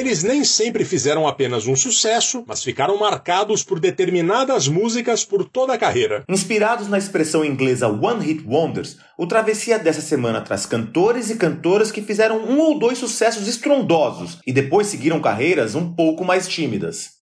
Eles nem sempre fizeram apenas um sucesso, mas ficaram marcados por determinadas músicas por toda a carreira. Inspirados na expressão inglesa One Hit Wonders, o Travessia dessa semana traz cantores e cantoras que fizeram um ou dois sucessos estrondosos e depois seguiram carreiras um pouco mais tímidas.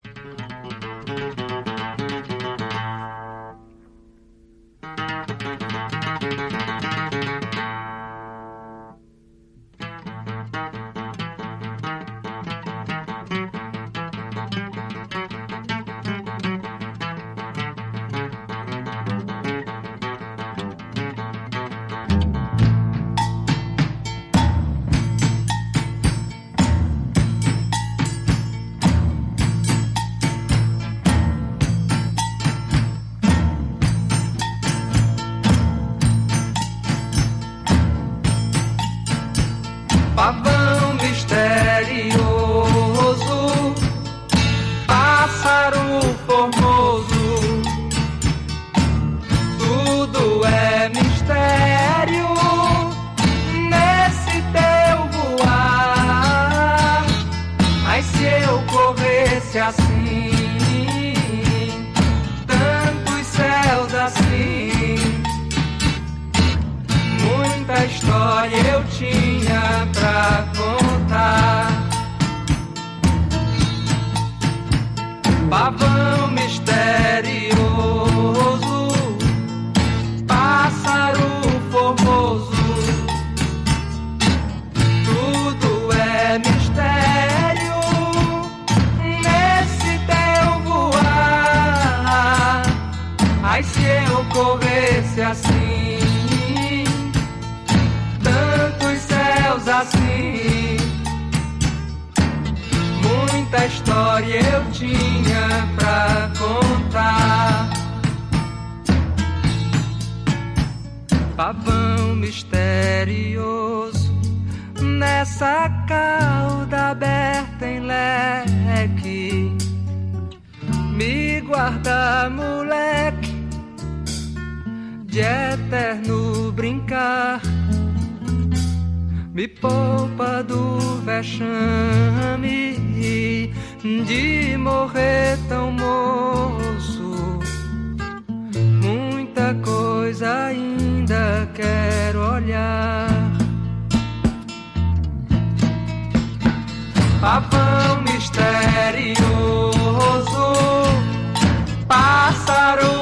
História eu tinha pra contar. Pavão misterioso nessa cauda aberta em leque. Me guarda, moleque, de eterno brincar me poupa do vexame de morrer tão moço. Muita coisa ainda quero olhar. Pavão misterioso, pássaro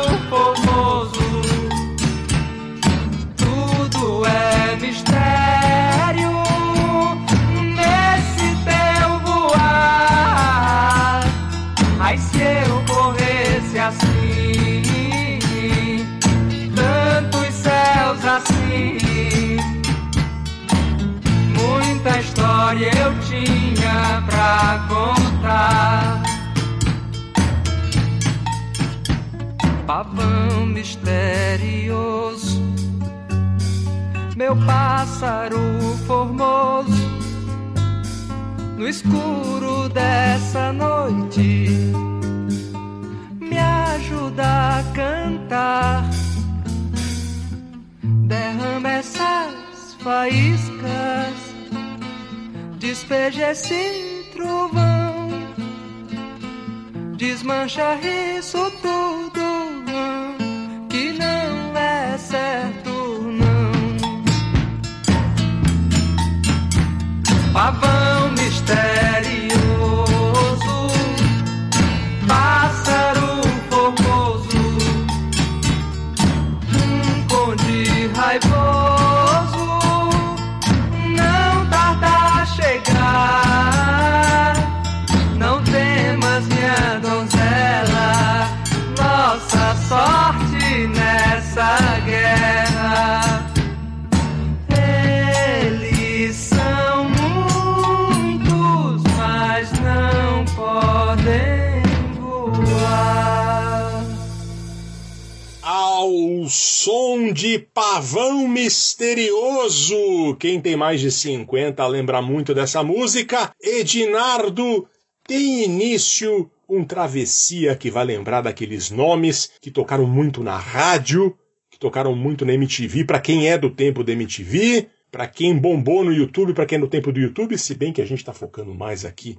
história eu tinha pra contar. Pavão misterioso meu pássaro formoso, no escuro dessa noite, me ajuda a cantar. Derrama essas faíscas, despeja esse trovão, desmancha isso tudo que não é certo. Pavão misterioso, som de Pavão Misterioso. Quem tem mais de 50 lembra muito dessa música. Edinardo tem início um travessia que vai lembrar daqueles nomes que tocaram muito na rádio, que tocaram muito na MTV, para quem é do tempo da MTV, para quem bombou no YouTube, para quem é do tempo do YouTube, se bem que a gente está focando mais aqui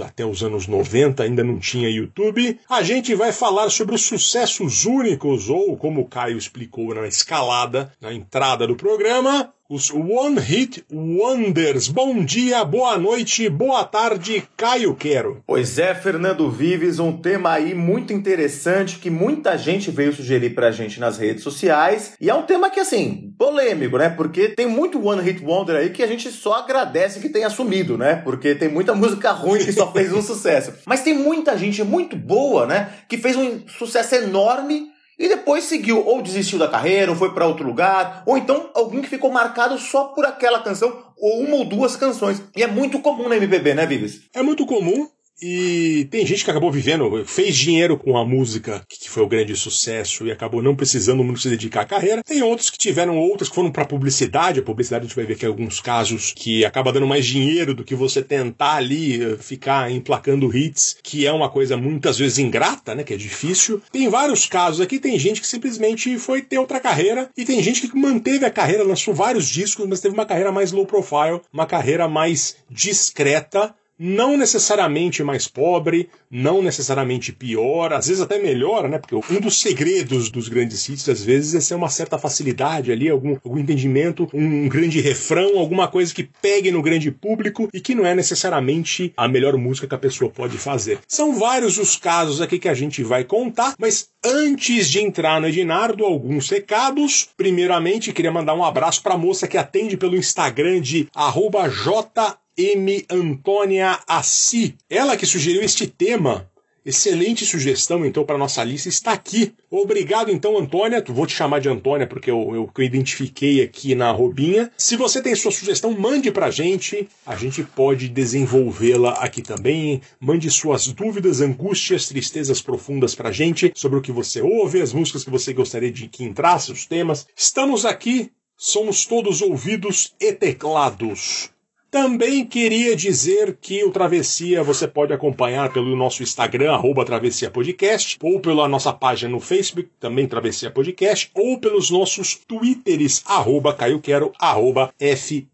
até os anos 90 ainda não tinha YouTube, a gente vai falar sobre os sucessos únicos, ou como o Caio explicou na escalada, na entrada do programa, os One Hit Wonders. Bom dia, boa noite, boa tarde, Caio Quero. Pois é, Fernando Vives, um tema aí muito interessante que muita gente veio sugerir pra gente nas redes sociais. E é um tema que, assim, polêmico, né? Porque tem muito One Hit Wonder aí que a gente só agradece que tenha assumido, né? Porque tem muita música ruim que só fez um sucesso. Mas tem muita gente muito boa, né? Que fez um sucesso enorme e depois seguiu ou desistiu da carreira, ou foi para outro lugar, ou então alguém que ficou marcado só por aquela canção, ou uma ou duas canções. E é muito comum na MPB, né, Vives? É muito comum. E tem gente que acabou vivendo, fez dinheiro com a música, que foi o grande sucesso, e acabou não precisando muito se dedicar à carreira. Tem outros que tiveram outras que foram para publicidade. A publicidade a gente vai ver que alguns casos que acaba dando mais dinheiro do que você tentar ali eh, ficar emplacando hits, que é uma coisa muitas vezes ingrata, né? Que é difícil. Tem vários casos aqui, tem gente que simplesmente foi ter outra carreira, e tem gente que manteve a carreira, lançou vários discos, mas teve uma carreira mais low profile, uma carreira mais discreta não necessariamente mais pobre, não necessariamente pior, às vezes até melhor, né? Porque um dos segredos dos grandes hits, às vezes, é ser uma certa facilidade ali, algum, algum entendimento, um grande refrão, alguma coisa que pegue no grande público e que não é necessariamente a melhor música que a pessoa pode fazer. São vários os casos aqui que a gente vai contar, mas antes de entrar no Edinardo, alguns recados. Primeiramente, queria mandar um abraço para a moça que atende pelo Instagram de arroba J M. Antônia Assi. Ela que sugeriu este tema. Excelente sugestão, então, para nossa lista. Está aqui. Obrigado, então, Antônia. Vou te chamar de Antônia, porque eu, eu, eu identifiquei aqui na robinha. Se você tem sua sugestão, mande para a gente. A gente pode desenvolvê-la aqui também. Mande suas dúvidas, angústias, tristezas profundas para a gente sobre o que você ouve, as músicas que você gostaria de que entrasse, os temas. Estamos aqui. Somos todos ouvidos e teclados. Também queria dizer que o Travessia você pode acompanhar pelo nosso Instagram, arroba Travessia Podcast, ou pela nossa página no Facebook, também Travessia Podcast, ou pelos nossos Twitters, arroba Caio Quero, arroba FDVives.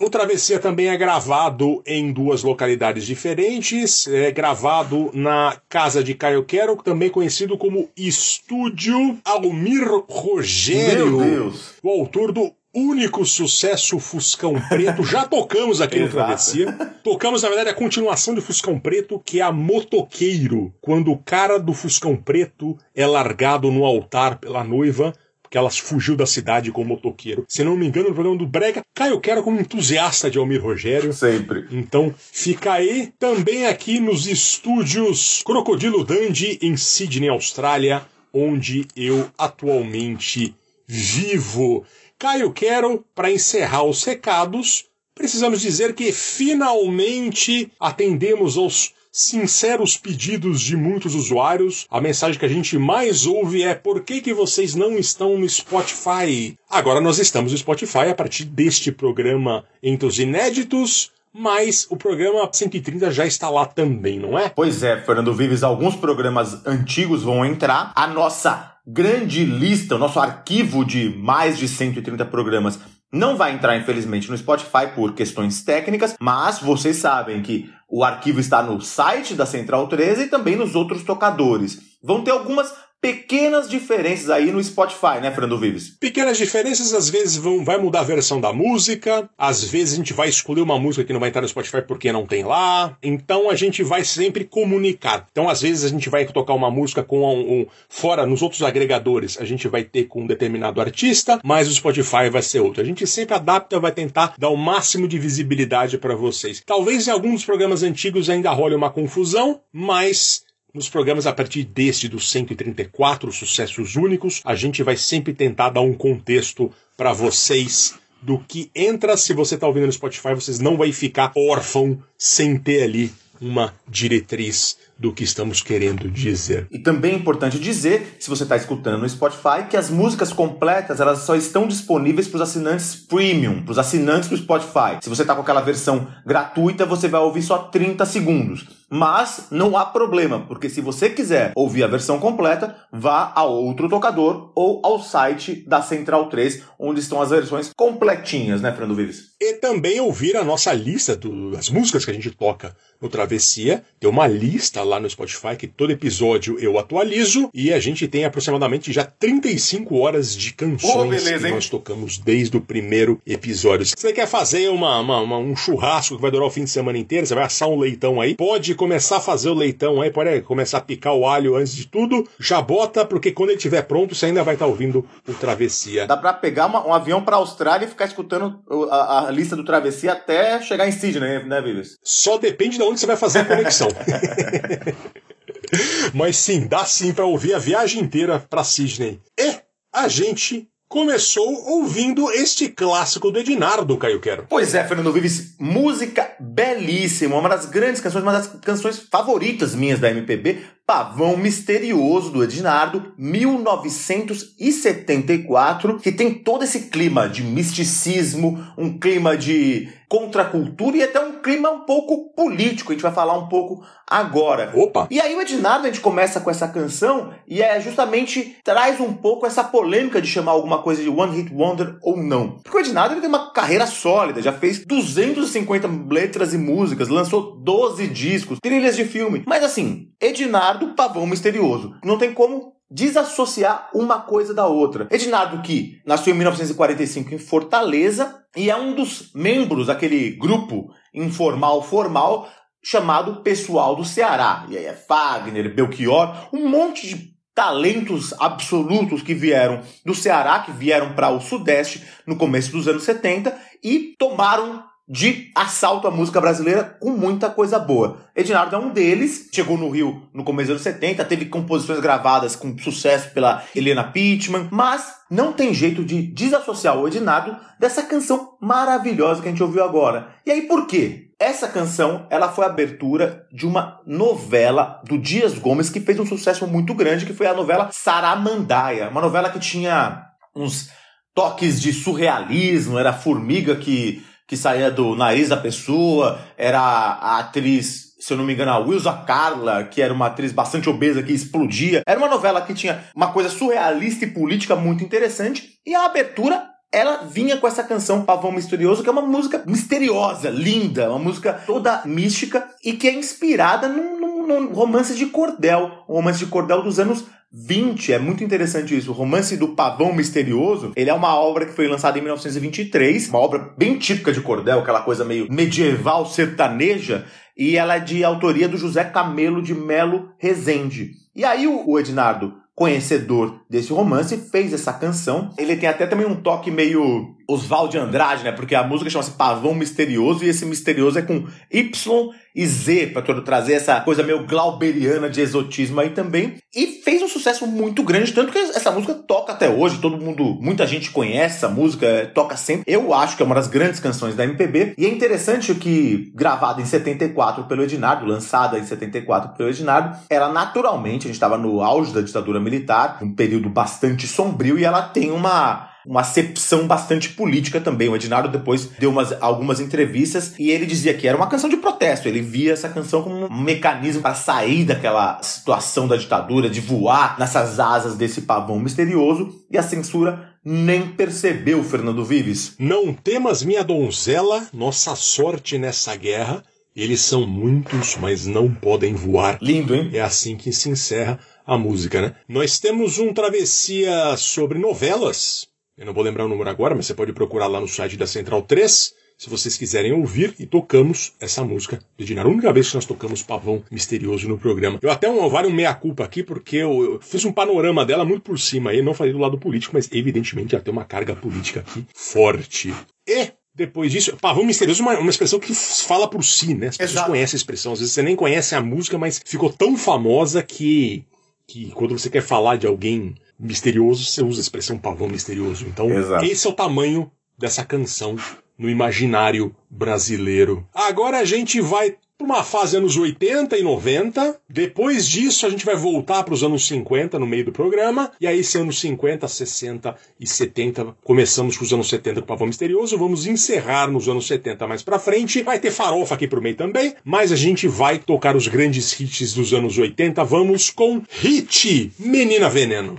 O Travessia também é gravado em duas localidades diferentes, é gravado na casa de Caio Quero, também conhecido como Estúdio Almir Rogério, o autor do único sucesso Fuscão Preto. Já tocamos aqui no Travessia. Tocamos, na verdade, a continuação do Fuscão Preto, que é a Motoqueiro. Quando o cara do Fuscão Preto é largado no altar pela noiva. porque elas fugiu da cidade com o motoqueiro. Se não me engano, no programa do Brega, Caio Quero como entusiasta de Almir Rogério. Sempre. Então, fica aí também aqui nos estúdios Crocodilo Dandy, em Sydney, Austrália, onde eu atualmente vivo. Caio Quero, para encerrar os recados, precisamos dizer que finalmente atendemos aos sinceros pedidos de muitos usuários. A mensagem que a gente mais ouve é por que, que vocês não estão no Spotify? Agora nós estamos no Spotify a partir deste programa entre os inéditos. Mas o programa 130 já está lá também, não é? Pois é, Fernando Vives, alguns programas antigos vão entrar. A nossa grande lista, o nosso arquivo de mais de 130 programas não vai entrar, infelizmente, no Spotify por questões técnicas, mas vocês sabem que o arquivo está no site da Central 13 e também nos outros tocadores. Vão ter algumas pequenas diferenças aí no Spotify, né, Fernando Vives? Pequenas diferenças, às vezes vão, vai mudar a versão da música, às vezes a gente vai escolher uma música que não vai estar no Spotify porque não tem lá, então a gente vai sempre comunicar. Então, às vezes a gente vai tocar uma música com um, um fora, nos outros agregadores, a gente vai ter com um determinado artista, mas o Spotify vai ser outro. A gente sempre adapta, vai tentar dar o máximo de visibilidade para vocês. Talvez em alguns programas antigos ainda role uma confusão, mas nos programas a partir deste dos 134 sucessos únicos, a gente vai sempre tentar dar um contexto para vocês do que entra. Se você está ouvindo no Spotify, vocês não vai ficar órfão sem ter ali uma diretriz do que estamos querendo dizer. E também é importante dizer, se você está escutando no Spotify, que as músicas completas elas só estão disponíveis para os assinantes premium, para os assinantes do Spotify. Se você está com aquela versão gratuita, você vai ouvir só 30 segundos. Mas não há problema, porque se você quiser ouvir a versão completa, vá a outro tocador ou ao site da Central 3, onde estão as versões completinhas, né, Fernando Vives? E também ouvir a nossa lista das músicas que a gente toca no Travessia. Tem uma lista lá no Spotify que todo episódio eu atualizo e a gente tem aproximadamente já 35 horas de canções oh, beleza, que nós tocamos desde o primeiro episódio. Se você quer fazer uma, uma, uma, um churrasco que vai durar o fim de semana inteiro, você vai assar um leitão aí, pode começar a fazer o leitão aí, pode começar a picar o alho antes de tudo, já bota, porque quando ele estiver pronto, você ainda vai estar ouvindo o Travessia. Dá pra pegar uma, um avião pra Austrália e ficar escutando a, a, lista do Travessia até chegar em Sydney, né, Vives? Só depende de onde você vai fazer a conexão. Mas sim, dá sim para ouvir a viagem inteira para Sydney. E a gente começou ouvindo este clássico do Ednardo, Caio Quero. Pois é, Fernando Vives, música belíssima, uma das grandes canções, uma das canções favoritas minhas da MPB, Pavão Misterioso do Ednardo, 1974, que tem todo esse clima de misticismo, um clima de contracultura e até um clima um pouco político. A gente vai falar um pouco agora. Opa! E aí o Ednardo, a gente começa com essa canção e é justamente traz um pouco essa polêmica de chamar alguma coisa de One Hit Wonder ou não. Porque o Ednardo ele tem uma carreira sólida, já fez 250 letras e músicas, lançou 12 discos, trilhas de filme. Mas assim, Ednardo Pavão Misterioso. Não tem como desassociar uma coisa da outra. Ednardo que nasceu em 1945 em Fortaleza e é um dos membros daquele grupo informal formal chamado Pessoal do Ceará. E aí é Fagner, Belchior, um monte de talentos absolutos que vieram do Ceará, que vieram para o Sudeste no começo dos anos 70 e tomaram de assalto à música brasileira com muita coisa boa. Ednardo é um deles, chegou no Rio no começo dos anos 70, teve composições gravadas com sucesso pela Helena Pittman, mas não tem jeito de desassociar o Ednardo dessa canção maravilhosa que a gente ouviu agora. E aí por quê? Essa canção, ela foi abertura de uma novela do Dias Gomes que fez um sucesso muito grande, que foi a novela Saramandaia, uma novela que tinha uns toques de surrealismo, era formiga que que saía do nariz da pessoa, era a atriz, se eu não me engano, a Wilsa Carla, que era uma atriz bastante obesa que explodia. Era uma novela que tinha uma coisa surrealista e política muito interessante. E a abertura ela vinha com essa canção Pavão Misterioso, que é uma música misteriosa, linda, uma música toda mística e que é inspirada num, num, num romance de cordel, um romance de cordel dos anos 20, é muito interessante isso. O romance do Pavão Misterioso, ele é uma obra que foi lançada em 1923, uma obra bem típica de cordel, aquela coisa meio medieval sertaneja, e ela é de autoria do José Camelo de Melo Rezende. E aí o Ednardo conhecedor desse romance, fez essa canção. Ele tem até também um toque meio Oswald Andrade, né? Porque a música chama-se Pavão Misterioso e esse misterioso é com Y e Z, para trazer essa coisa meio glauberiana de exotismo aí também. E fez um sucesso muito grande, tanto que essa música toca até hoje, todo mundo, muita gente conhece essa música, toca sempre. Eu acho que é uma das grandes canções da MPB. E é interessante que, gravada em 74 pelo Ednardo, lançada em 74 pelo Ednardo, ela naturalmente, a gente estava no auge da ditadura militar, um período bastante sombrio, e ela tem uma uma acepção bastante política também. O Ednardo depois deu umas, algumas entrevistas e ele dizia que era uma canção de protesto. Ele via essa canção como um mecanismo para sair daquela situação da ditadura, de voar nessas asas desse pavão misterioso e a censura nem percebeu, Fernando Vives. Não temas, minha donzela, nossa sorte nessa guerra. Eles são muitos, mas não podem voar. Lindo, hein? É assim que se encerra a música, né? Nós temos um travessia sobre novelas eu não vou lembrar o número agora, mas você pode procurar lá no site da Central 3, se vocês quiserem ouvir, e tocamos essa música de Dinar. A única vez que nós tocamos Pavão Misterioso no programa. Eu até um, vale um meia-culpa aqui, porque eu, eu, fiz um panorama dela muito por cima aí, não falei do lado político, mas evidentemente ela tem uma carga política aqui forte. E depois disso, pavão misterioso é uma, uma, expressão que fala por si, né? As pessoas Exato. conhecem a expressão. Às vezes você nem conhece a música, mas ficou tão famosa que, que quando você quer falar de alguém misterioso, você usa a expressão pavão misterioso. Então, Exato. esse é o tamanho dessa canção no imaginário brasileiro. Agora a gente vai para uma fase anos 80 e 90. Depois disso, a gente vai voltar para os anos 50 no meio do programa. E aí, se anos 50, 60 e 70, começamos com os anos 70 com o Pavão Misterioso. Vamos encerrar nos anos 70 mais para frente. Vai ter farofa aqui pro meio também. Mas a gente vai tocar os grandes hits dos anos 80. Vamos com Hit, Menina Veneno.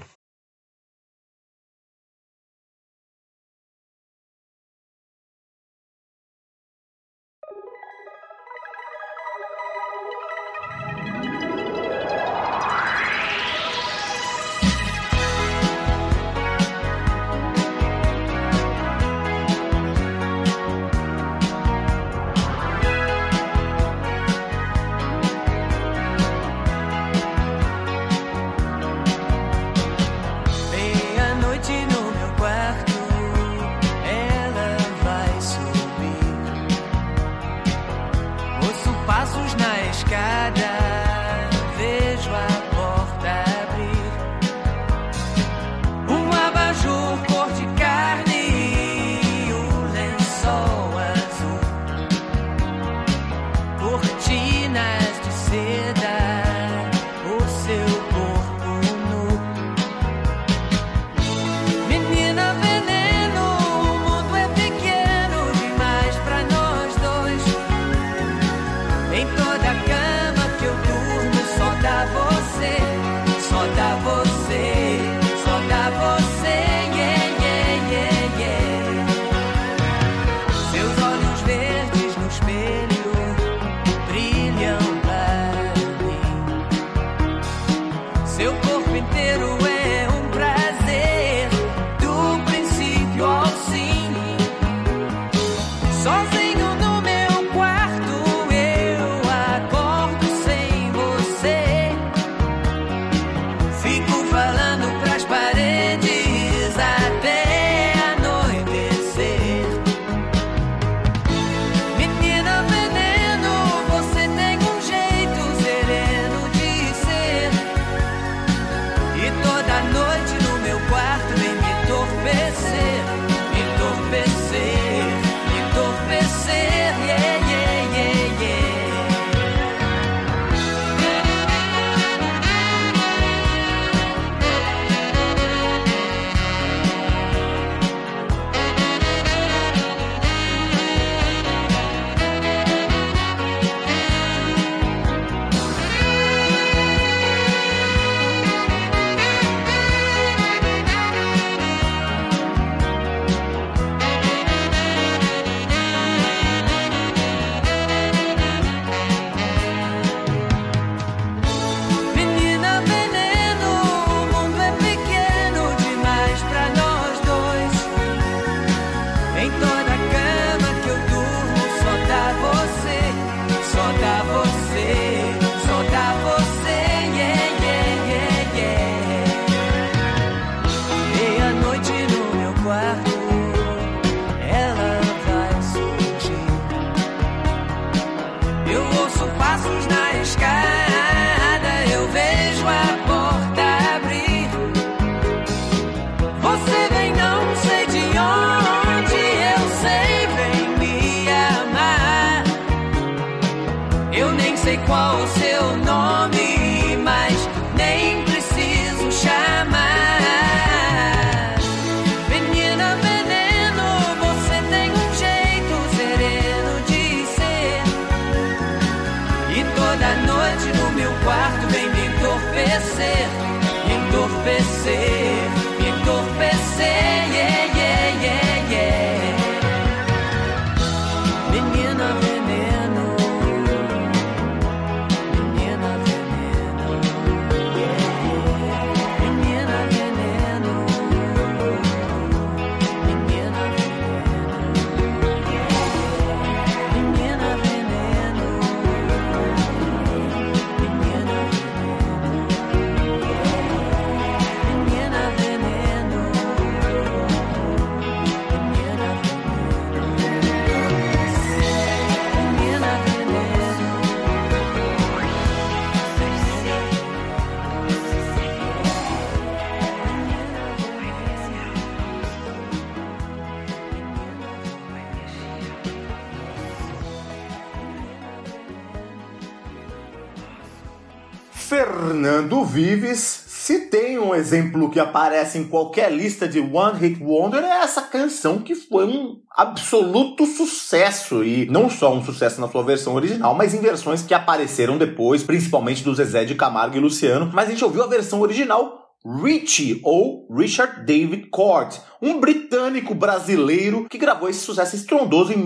Fernando Vives, se tem um exemplo que aparece em qualquer lista de One Hit Wonder, é essa canção que foi um absoluto sucesso. E não só um sucesso na sua versão original, mas em versões que apareceram depois, principalmente do Zezé de Camargo e Luciano. Mas a gente ouviu a versão original Richie ou Richard David Court, um britânico brasileiro que gravou esse sucesso estrondoso em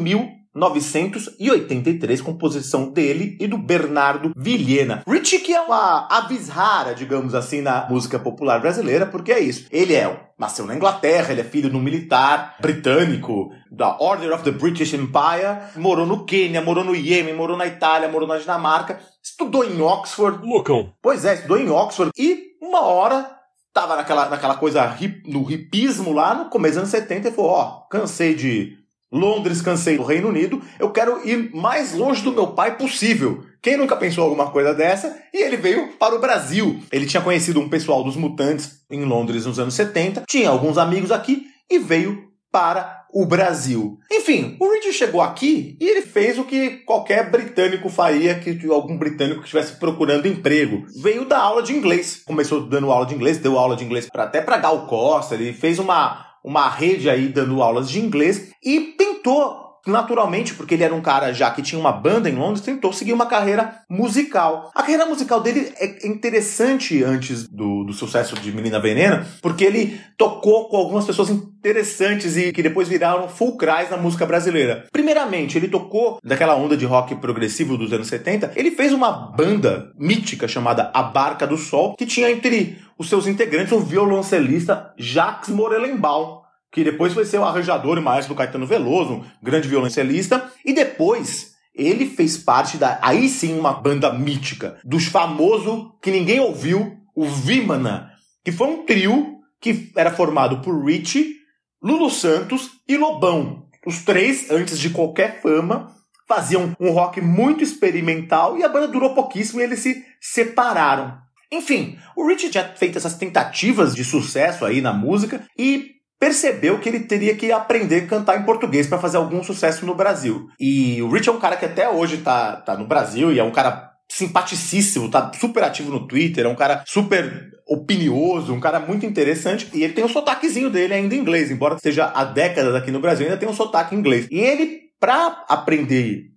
1983, composição dele e do Bernardo Vilhena. Richie que é uma avis rara, digamos assim, na música popular brasileira, porque é isso. Ele é nasceu na Inglaterra, ele é filho de um militar britânico da Order of the British Empire, morou no Quênia, morou no Iêmen, morou na Itália, morou na Dinamarca, estudou em Oxford. Loucão. Pois é, estudou em Oxford e uma hora tava naquela, naquela coisa hip, no hipismo lá no começo dos anos 70 e falou: Ó, oh, cansei de Londres, cansei do Reino Unido, eu quero ir mais longe do meu pai possível. Quem nunca pensou alguma coisa dessa? E ele veio para o Brasil. Ele tinha conhecido um pessoal dos Mutantes em Londres nos anos 70, tinha alguns amigos aqui e veio para o Brasil. Enfim, o Richie chegou aqui e ele fez o que qualquer britânico faria, que algum britânico que estivesse procurando emprego. Veio dar aula de inglês. Começou dando aula de inglês, deu aula de inglês pra, até para Gal Costa, ele fez uma, uma rede aí dando aulas de inglês e tentou naturalmente, porque ele era um cara já que tinha uma banda em Londres, tentou seguir uma carreira musical. A carreira musical dele é interessante antes do, do sucesso de Menina Venena, porque ele tocou com algumas pessoas interessantes e que depois viraram fulcrais na música brasileira. Primeiramente, ele tocou daquela onda de rock progressivo dos anos 70, ele fez uma banda mítica chamada A Barca do Sol, que tinha entre os seus integrantes o violoncelista Jacques Morelenbaum, que depois foi ser o arranjador e maestro do Caetano Veloso, um grande violoncelista, e depois ele fez parte da, aí sim, uma banda mítica, dos famosos que ninguém ouviu, o Vimana, que foi um trio que era formado por Richie, Lulu Santos e Lobão. Os três, antes de qualquer fama, faziam um rock muito experimental e a banda durou pouquíssimo e eles se separaram. Enfim, o Richie tinha feito essas tentativas de sucesso aí na música e percebeu que ele teria que aprender a cantar em português para fazer algum sucesso no Brasil. E o Rich é um cara que até hoje tá, tá no Brasil e é um cara simpaticíssimo, tá super ativo no Twitter, é um cara super opinioso, um cara muito interessante, e ele tem um sotaquezinho dele ainda em inglês, embora seja há décadas aqui no Brasil, ainda tem um sotaque em inglês. E ele, para aprender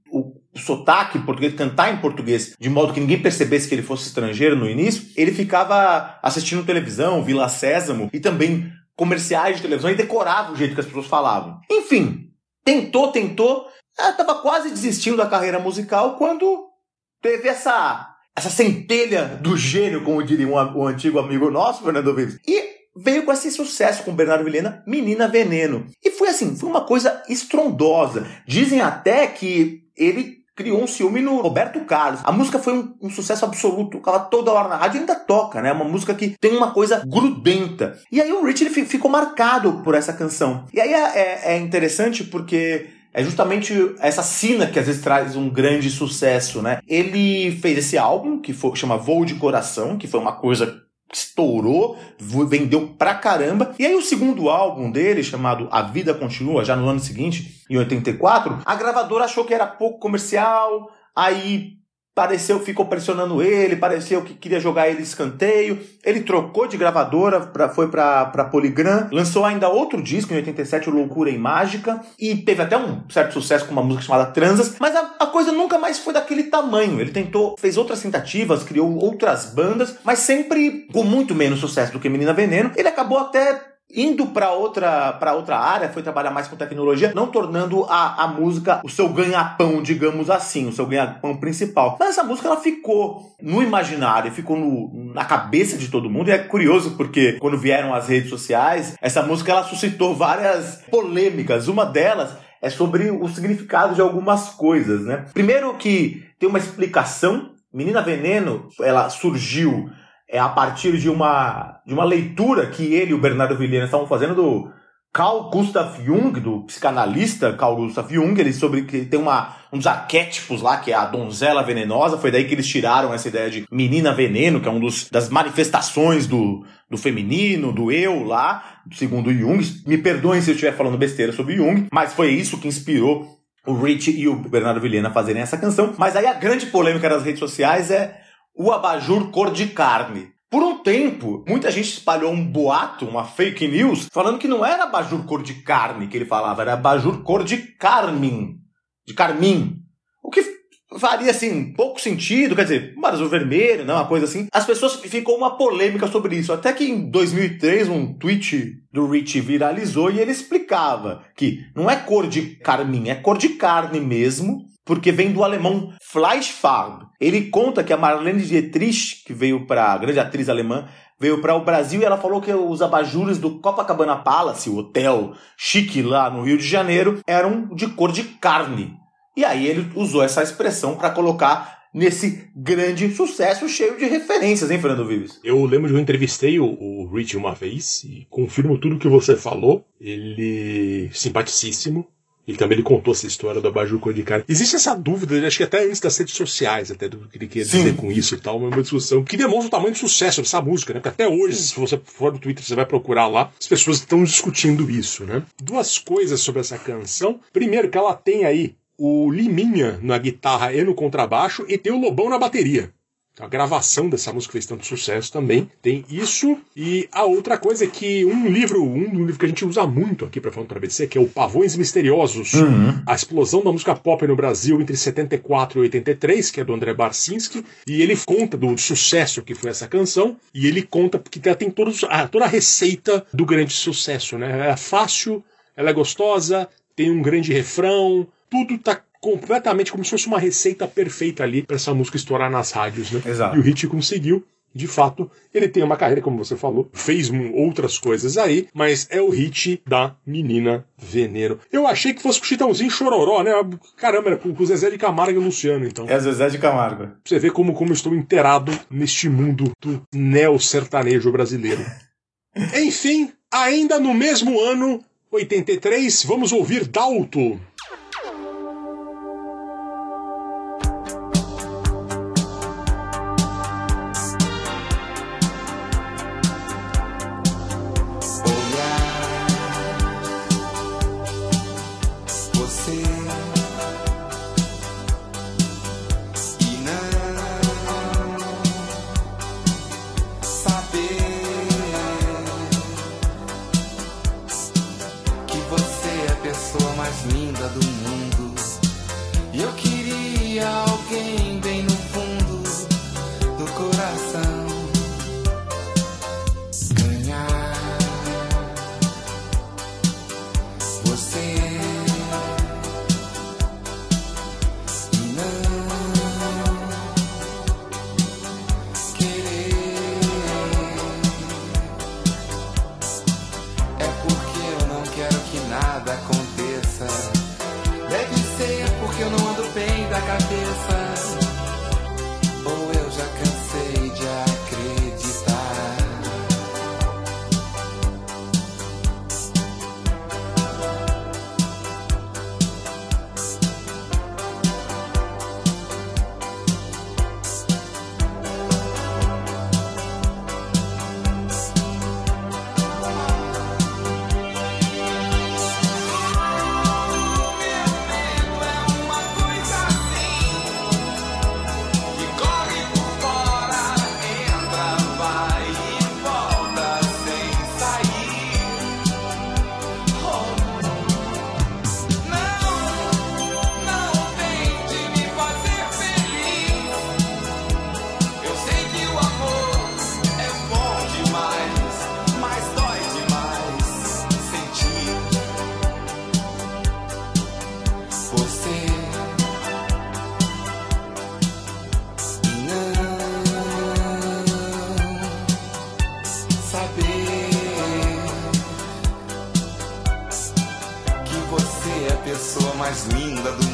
sotaque português, cantar em português, de modo que ninguém percebesse que ele fosse estrangeiro no início, ele ficava assistindo televisão, Vila Sésamo, e também comerciais de televisão e decorava o jeito que as pessoas falavam. Enfim, tentou, tentou, estava quase desistindo da carreira musical quando teve essa essa centelha do gênio, como diria um, um antigo amigo nosso, Fernando Vives. E veio com esse sucesso com Bernardo Vilhena, Menina Veneno. E foi assim, foi uma coisa estrondosa. Dizem até que ele criou um ciúme no Roberto Carlos. A música foi um, um sucesso absoluto, tocava toda hora na rádio e ainda toca, né? Uma música que tem uma coisa grudenta. E aí o Rich ele ficou marcado por essa canção. E aí é, é, é interessante porque é justamente essa sina que às vezes traz um grande sucesso, né? Ele fez esse álbum que foi, chama Voo de Coração, que foi uma coisa estourou, vendeu pra caramba. E aí o segundo álbum dele, chamado A Vida Continua, já no ano seguinte, em 84, a gravadora achou que era pouco comercial, aí pareceu, ficou pressionando ele, pareceu que queria jogar ele escanteio. Ele trocou de gravadora, pra, foi pra, pra Polygram, lançou ainda outro disco em 87, o Loucura e Mágica, e teve até um certo sucesso com uma música chamada Transas, mas a, a coisa nunca mais foi daquele tamanho. Ele tentou, fez outras tentativas, criou outras bandas, mas sempre com muito menos sucesso do que Menina Veneno. Ele acabou até indo para outra, para outra área, foi trabalhar mais com tecnologia, não tornando a, a música o seu ganha-pão, digamos assim, o seu ganha-pão principal. Mas essa música ela ficou no imaginário, ficou no, na cabeça de todo mundo. E é curioso porque quando vieram as redes sociais, essa música ela suscitou várias polêmicas. Uma delas é sobre o significado de algumas coisas, né? Primeiro que tem uma explicação. Menina Veneno, ela surgiu é a partir de uma, de uma leitura que ele e o Bernardo Vilhena estavam fazendo do Carl Gustav Jung, do psicanalista Carl Gustav Jung, ele sobre que tem uma, um dos arquétipos lá, que é a donzela venenosa, foi daí que eles tiraram essa ideia de menina veneno, que é um dos, das manifestações do, do feminino, do eu lá, segundo Jung. Me perdoem se eu estiver falando besteira sobre Jung, mas foi isso que inspirou o Rich e o Bernardo Vilhena fazerem essa canção. Mas aí a grande polêmica das redes sociais é o abajur cor de carne. Por um tempo, muita gente espalhou um boato, uma fake news, falando que não era abajur cor de carne que ele falava, era abajur cor de carmim. De carmim. O que faria, assim, pouco sentido, quer dizer, um azul vermelho, não, uma coisa assim. As pessoas ficou uma polêmica sobre isso. Até que em 2003, um tweet do Rich viralizou e ele explicava que não é cor de carmim, é cor de carne mesmo, porque vem do alemão Fleischfarbe. Ele conta que a Marlene Dietrich, que veio para a grande atriz alemã, veio para o Brasil e ela falou que os abajures do Copacabana Palace, o hotel chique lá no Rio de Janeiro, eram de cor de carne. E aí ele usou essa expressão para colocar nesse grande sucesso cheio de referências, hein, Fernando Vives? Eu lembro de eu entrevistei o, o Rich uma vez e confirmo tudo que você falou. Ele simpaticíssimo. Ele também ele contou essa história do abajur cor de carne. Existe essa dúvida, acho que até antes das redes sociais, até do que ele queria Sim. dizer com isso e tal, uma discussão que demonstra o tamanho do sucesso dessa música, né? Porque até hoje, se você for no Twitter, você vai procurar lá, as pessoas estão discutindo isso, né? Duas coisas sobre essa canção. Primeiro, que ela tem aí o Liminha na guitarra e no contrabaixo e tem o Lobão na bateria. A gravação dessa música fez tanto sucesso também. Tem isso. E a outra coisa é que um livro, um livro que a gente usa muito aqui para falar para BC, que é o Pavões Misteriosos, Uhum. a explosão da música pop no Brasil entre 74 e 83, que é do André Barcinski, e ele conta do sucesso que foi essa canção, e ele conta porque ela tem todos, ah, toda a receita do grande sucesso, né? Ela é fácil, ela é gostosa, tem um grande refrão, tudo tá completamente como se fosse uma receita perfeita ali para essa música estourar nas rádios, né? Exato. E o Hit conseguiu. De fato, ele tem uma carreira, como você falou, fez outras coisas aí, mas é o hit da menina Veneno. Eu achei que fosse com o Chitãozinho Chororó, né? Caramba, era com o Zezé de Camargo e o Luciano, então. É Zezé de Camargo. Pra você ver como, como eu estou inteirado neste mundo do neo-sertanejo brasileiro. Enfim, ainda no mesmo ano, 83, vamos ouvir Dalto. Mais linda do.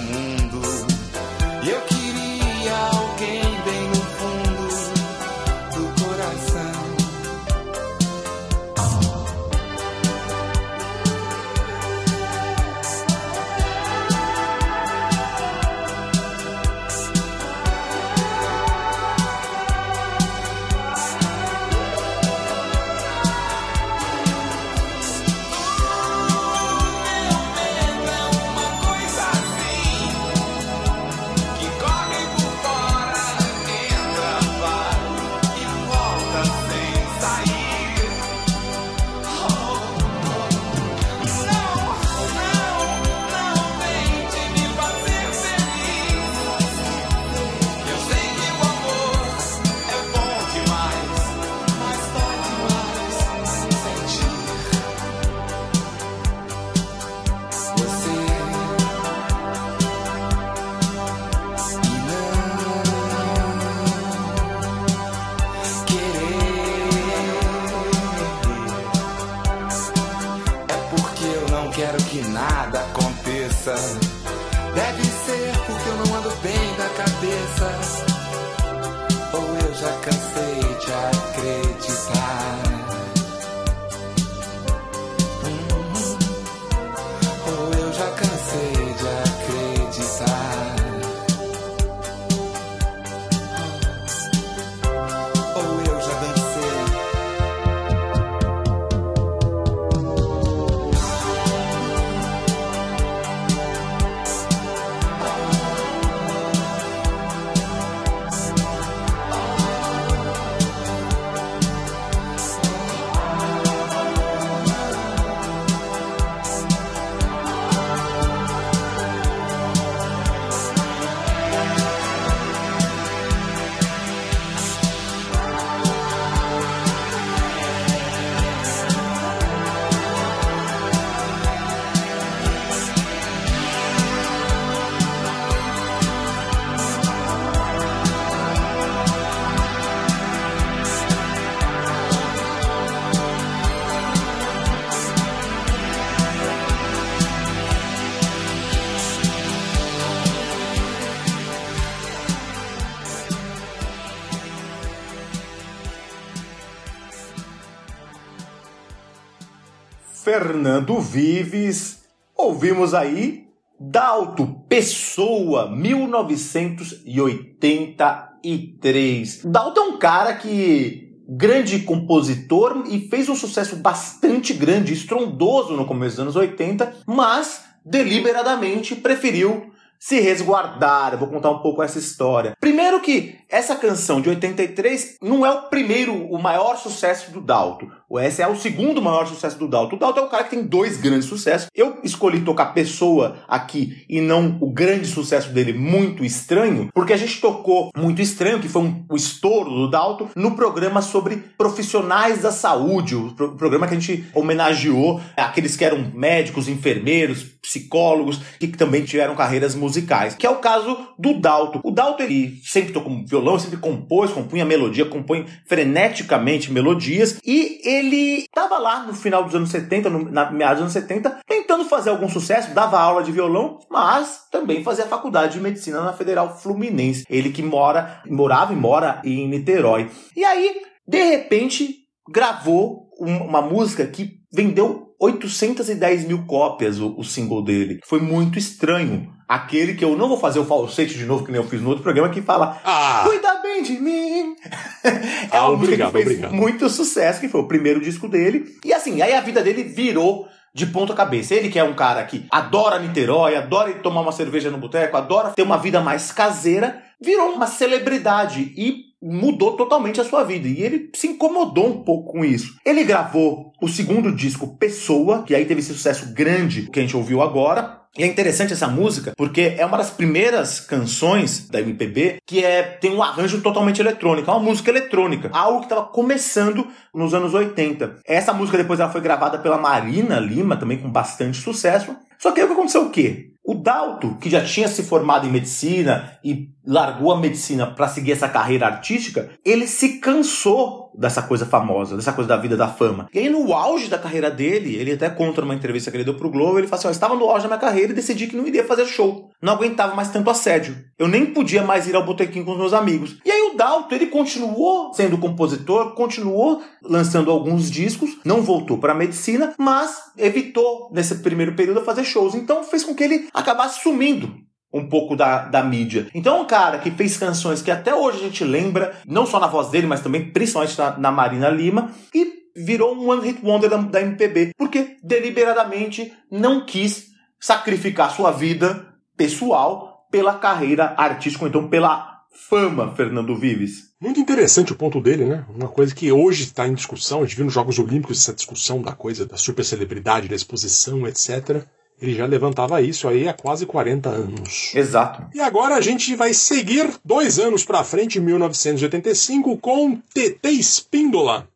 Fernando Vives. Ouvimos aí Dalto Pessoa, 1983. Dalto é um cara que grande compositor e fez um sucesso bastante grande, estrondoso no começo dos anos 80, mas deliberadamente preferiu se resguardar. Eu vou contar um pouco essa história. Primeiro que essa canção de 83 não é o primeiro, o maior sucesso do Dalto. Esse é o segundo maior sucesso do Dalto. O Dalto é um cara que tem dois grandes sucessos. Eu escolhi tocar Pessoa aqui e não o grande sucesso dele, Muito Estranho, porque a gente tocou Muito Estranho, que foi um, o estouro do Dalto, no programa sobre profissionais da saúde, o pro- programa que a gente homenageou aqueles que eram médicos, enfermeiros, psicólogos, que também tiveram carreiras musicais, que é o caso do Dalto. O Dalto, ele sempre tocou violão, sempre compôs, compunha melodia, compõe freneticamente melodias, e ele estava lá no final dos anos 70, no, na meados dos anos 70, tentando fazer algum sucesso, dava aula de violão, mas também fazia faculdade de medicina na Federal Fluminense. Ele que mora, morava e mora em Niterói. E aí, de repente, gravou um- uma música que vendeu 810 mil cópias o, o single dele. Foi muito estranho. Aquele que eu não vou fazer o falsete de novo, que nem eu fiz no outro programa, que fala Ah! Cuida bem de mim. é Ah, uma música obrigado, que fez obrigado. muito sucesso, que foi o primeiro disco dele. E assim, aí a vida dele virou de ponta cabeça. Ele que é um cara que adora Niterói, adora tomar uma cerveja no boteco, adora ter uma vida mais caseira, virou uma celebridade e mudou totalmente a sua vida. E ele se incomodou um pouco com isso. Ele gravou o segundo disco, Pessoa, que aí teve esse sucesso grande que a gente ouviu agora. E é interessante essa música porque é uma das primeiras canções da MPB que é, tem um arranjo totalmente eletrônico, é uma música eletrônica, algo que estava começando nos anos 80. Essa música depois ela foi gravada pela Marina Lima, também com bastante sucesso. Só que aí o que aconteceu o quê? O Dalto, que já tinha se formado em medicina e largou a medicina para seguir essa carreira artística, ele se cansou dessa coisa famosa, dessa coisa da vida da fama. E aí, no auge da carreira dele, ele até conta numa entrevista que ele deu pro Globo, ele fala assim: estava no auge da minha carreira e decidi que não iria fazer show. Não aguentava mais tanto assédio. Eu nem podia mais ir ao botequim com os meus amigos. E aí o Dalto, ele continuou sendo compositor, continuou lançando alguns discos, não voltou para medicina, mas evitou nesse primeiro período fazer shows. Então fez com que ele acabasse sumindo um pouco da, da mídia. Então um cara que fez canções que até hoje a gente lembra, não só na voz dele, mas também principalmente na, na Marina Lima, e virou um one hit wonder da, da MPB, porque deliberadamente não quis sacrificar sua vida pessoal pela carreira artística, ou então pela fama, Fernando Vives. Muito interessante o ponto dele, né? Uma coisa que hoje está em discussão, a gente viu nos Jogos Olímpicos essa discussão da coisa da super celebridade, da exposição, etc. Ele já levantava isso aí há quase 40 anos. Exato. E agora a gente vai seguir dois anos pra frente, em 1985, com TT Espíndola.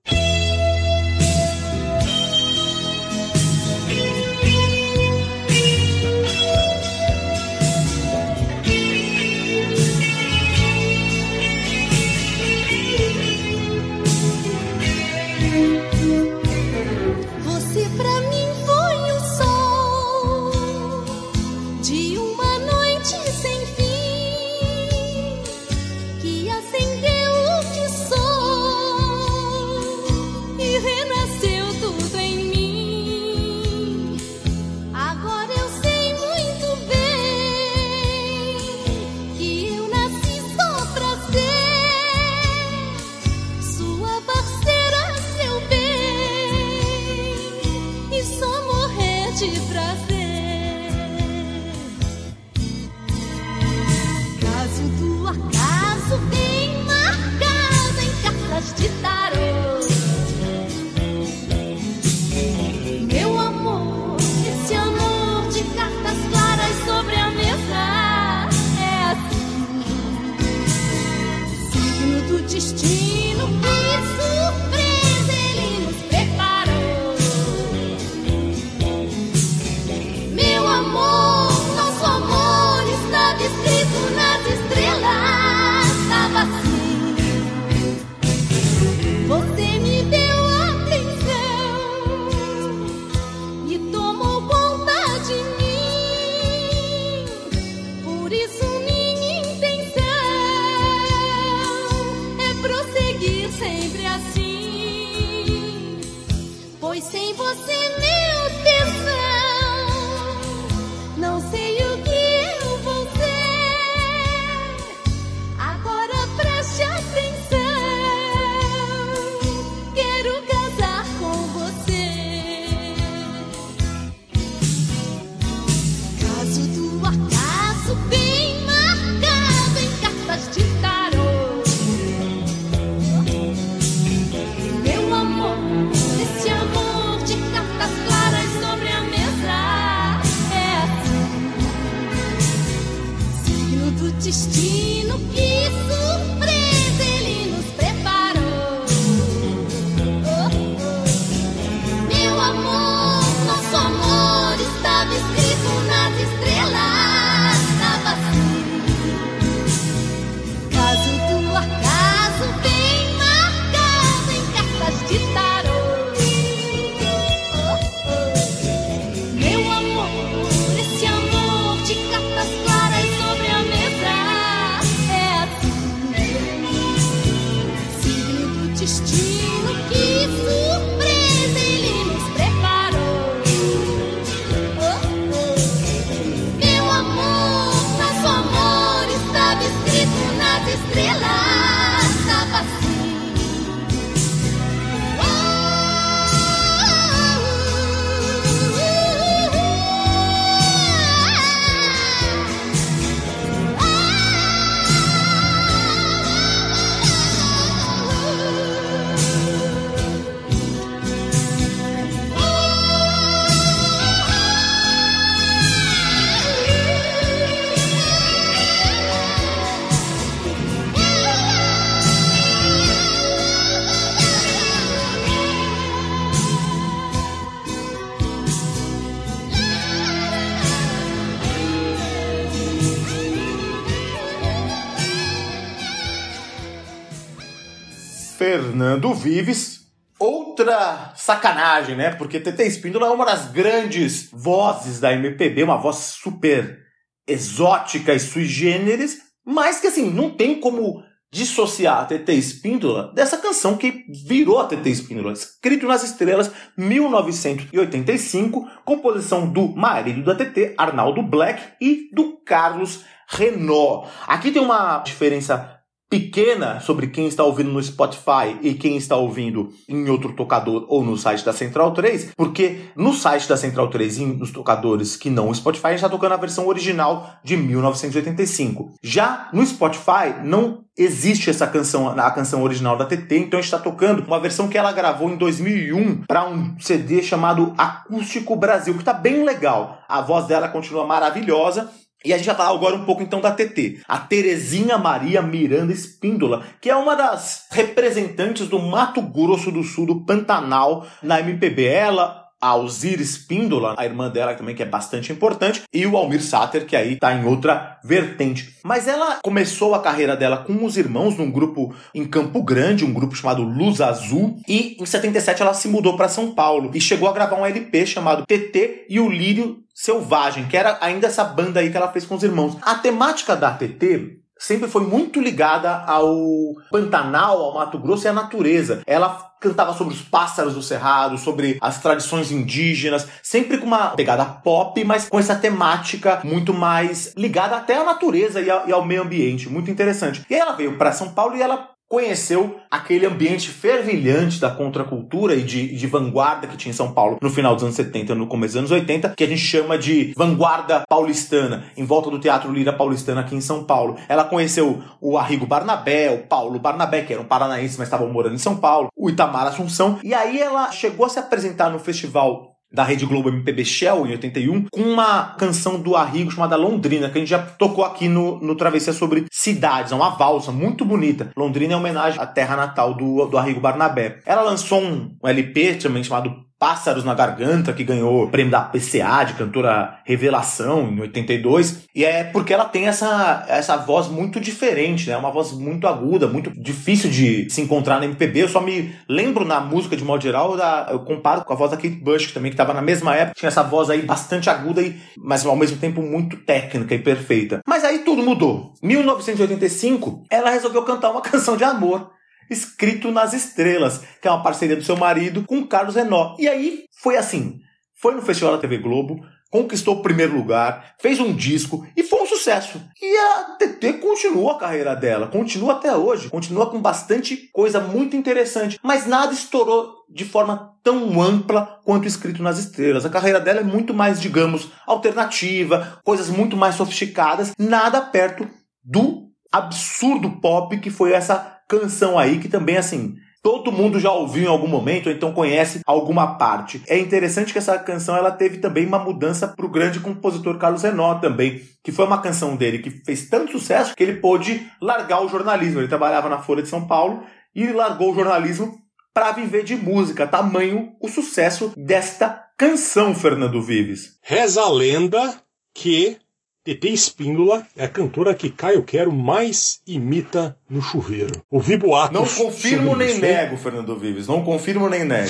Fernando Vives. Outra sacanagem, né? Porque TT Espíndola é uma das grandes vozes da MPB, uma voz super exótica e sui generis, mas que assim, não tem como dissociar a TT Espíndola dessa canção que virou a TT Espíndola, escrito nas estrelas 1985, composição do marido da TT, Arnaldo Black, e do Carlos Renault. Aqui tem uma diferença pequena sobre quem está ouvindo no Spotify e quem está ouvindo em outro tocador ou no site da Central 3, porque no site da Central 3 e nos tocadores que não o Spotify, a gente está tocando a versão original de 1985. Já no Spotify não existe essa canção, a canção original da TT, então a gente está tocando uma versão que ela gravou em 2001 para um CD chamado Acústico Brasil, que está bem legal. A voz dela continua maravilhosa e a gente vai falar agora um pouco então da TT, a Terezinha Maria Miranda Espíndola, que é uma das representantes do Mato Grosso do Sul, do Pantanal, na MPB. Ela, a Alzira Espíndola, a irmã dela também, que é bastante importante, e o Almir Sater, que aí tá em outra vertente. Mas ela começou a carreira dela com os irmãos num grupo em Campo Grande, um grupo chamado Luz Azul, e em 77 ela se mudou para São Paulo e chegou a gravar um LP chamado TT e o Lírio Selvagem, que era ainda essa banda aí que ela fez com os irmãos. A temática da TT sempre foi muito ligada ao Pantanal, ao Mato Grosso e à natureza. Ela cantava sobre os pássaros do cerrado, sobre as tradições indígenas, sempre com uma pegada pop, mas com essa temática muito mais ligada até à natureza e ao, meio ambiente, muito interessante. E aí ela veio para São Paulo e ela conheceu aquele ambiente fervilhante da contracultura e de, de, vanguarda que tinha em São Paulo no final dos anos 70 no começo dos anos 80, que a gente chama de vanguarda paulistana, em volta do Teatro Lira Paulistana aqui em São Paulo. Ela conheceu o Arrigo Barnabé, o Paulo Barnabé, que eram paranaenses, mas estavam morando em São Paulo, o Itamar Assunção, e aí ela chegou a se apresentar no festival da Rede Globo MPB Shell, em 81, com uma canção do Arrigo chamada Londrina, que a gente já tocou aqui no, no Travessia sobre cidades, é uma valsa muito bonita. Londrina é homenagem à terra natal do, do Arrigo Barnabé. Ela lançou um, um LP também chamado Pássaros na Garganta, que ganhou o prêmio da PCA de cantora revelação em 82. E é porque ela tem essa, essa voz muito diferente, né? Uma voz muito aguda, muito difícil de se encontrar na MPB. Eu só me lembro na música de modo geral, da, eu comparo com a voz da Kate Bush, que também estava na mesma época, tinha essa voz aí bastante aguda, e, mas ao mesmo tempo muito técnica e perfeita. Mas aí tudo mudou. 1985, ela resolveu cantar uma canção de amor. Escrito nas Estrelas, que é uma parceria do seu marido com Carlos Renó. E aí foi assim: foi no Festival da TV Globo, conquistou o primeiro lugar, fez um disco e foi um sucesso. E a TT continua a carreira dela, continua até hoje, continua com bastante coisa muito interessante, mas nada estourou de forma tão ampla quanto escrito nas estrelas. A carreira dela é muito mais, digamos, alternativa, coisas muito mais sofisticadas, nada perto do absurdo pop que foi essa canção aí, que também, assim, todo mundo já ouviu em algum momento, ou então conhece alguma parte. É interessante que essa canção ela teve também uma mudança para o grande compositor Carlos Renó também, que foi uma canção dele que fez tanto sucesso que ele pôde largar o jornalismo. Ele trabalhava na Folha de São Paulo e largou o jornalismo para viver de música, tamanho o sucesso desta canção, Fernando Vives. Reza a lenda que TT Espíndola é a cantora que Caio Quero mais imita no chuveiro. Ouvi boatos. Não confirmo nem nego, Fernando Vives. Não confirmo nem nego.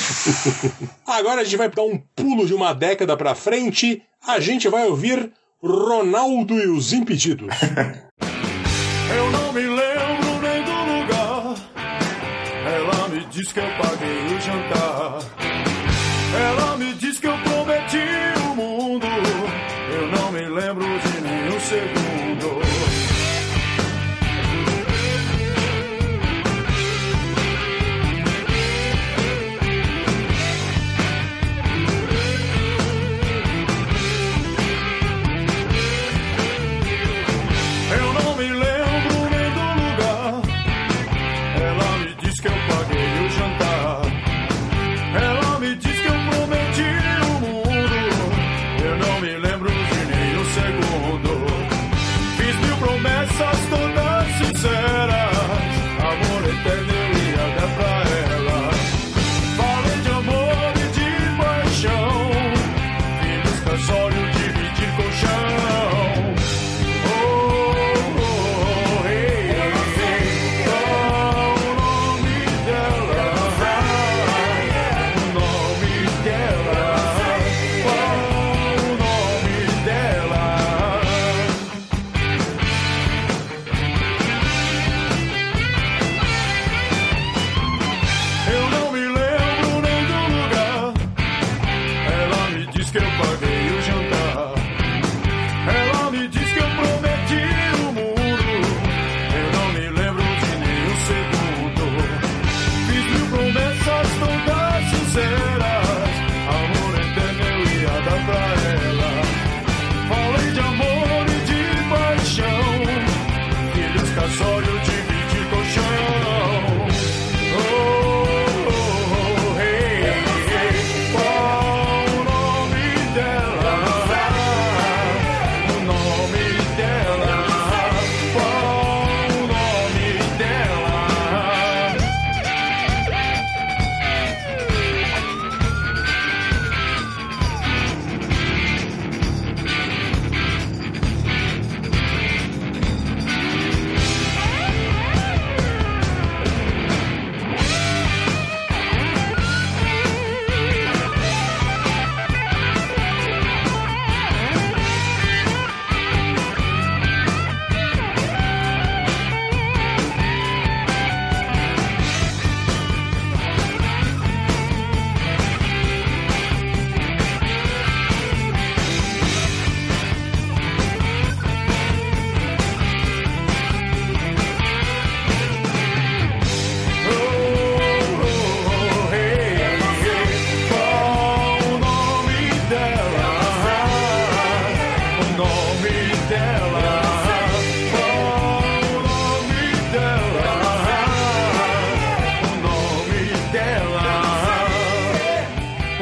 Agora a gente vai dar um pulo de uma década pra frente. A gente vai ouvir Ronaldo e os Impedidos. Eu não me lembro nem do lugar. Ela me diz que eu paguei o jantar. Ela me diz que eu prometi o mundo. Eu não me lembro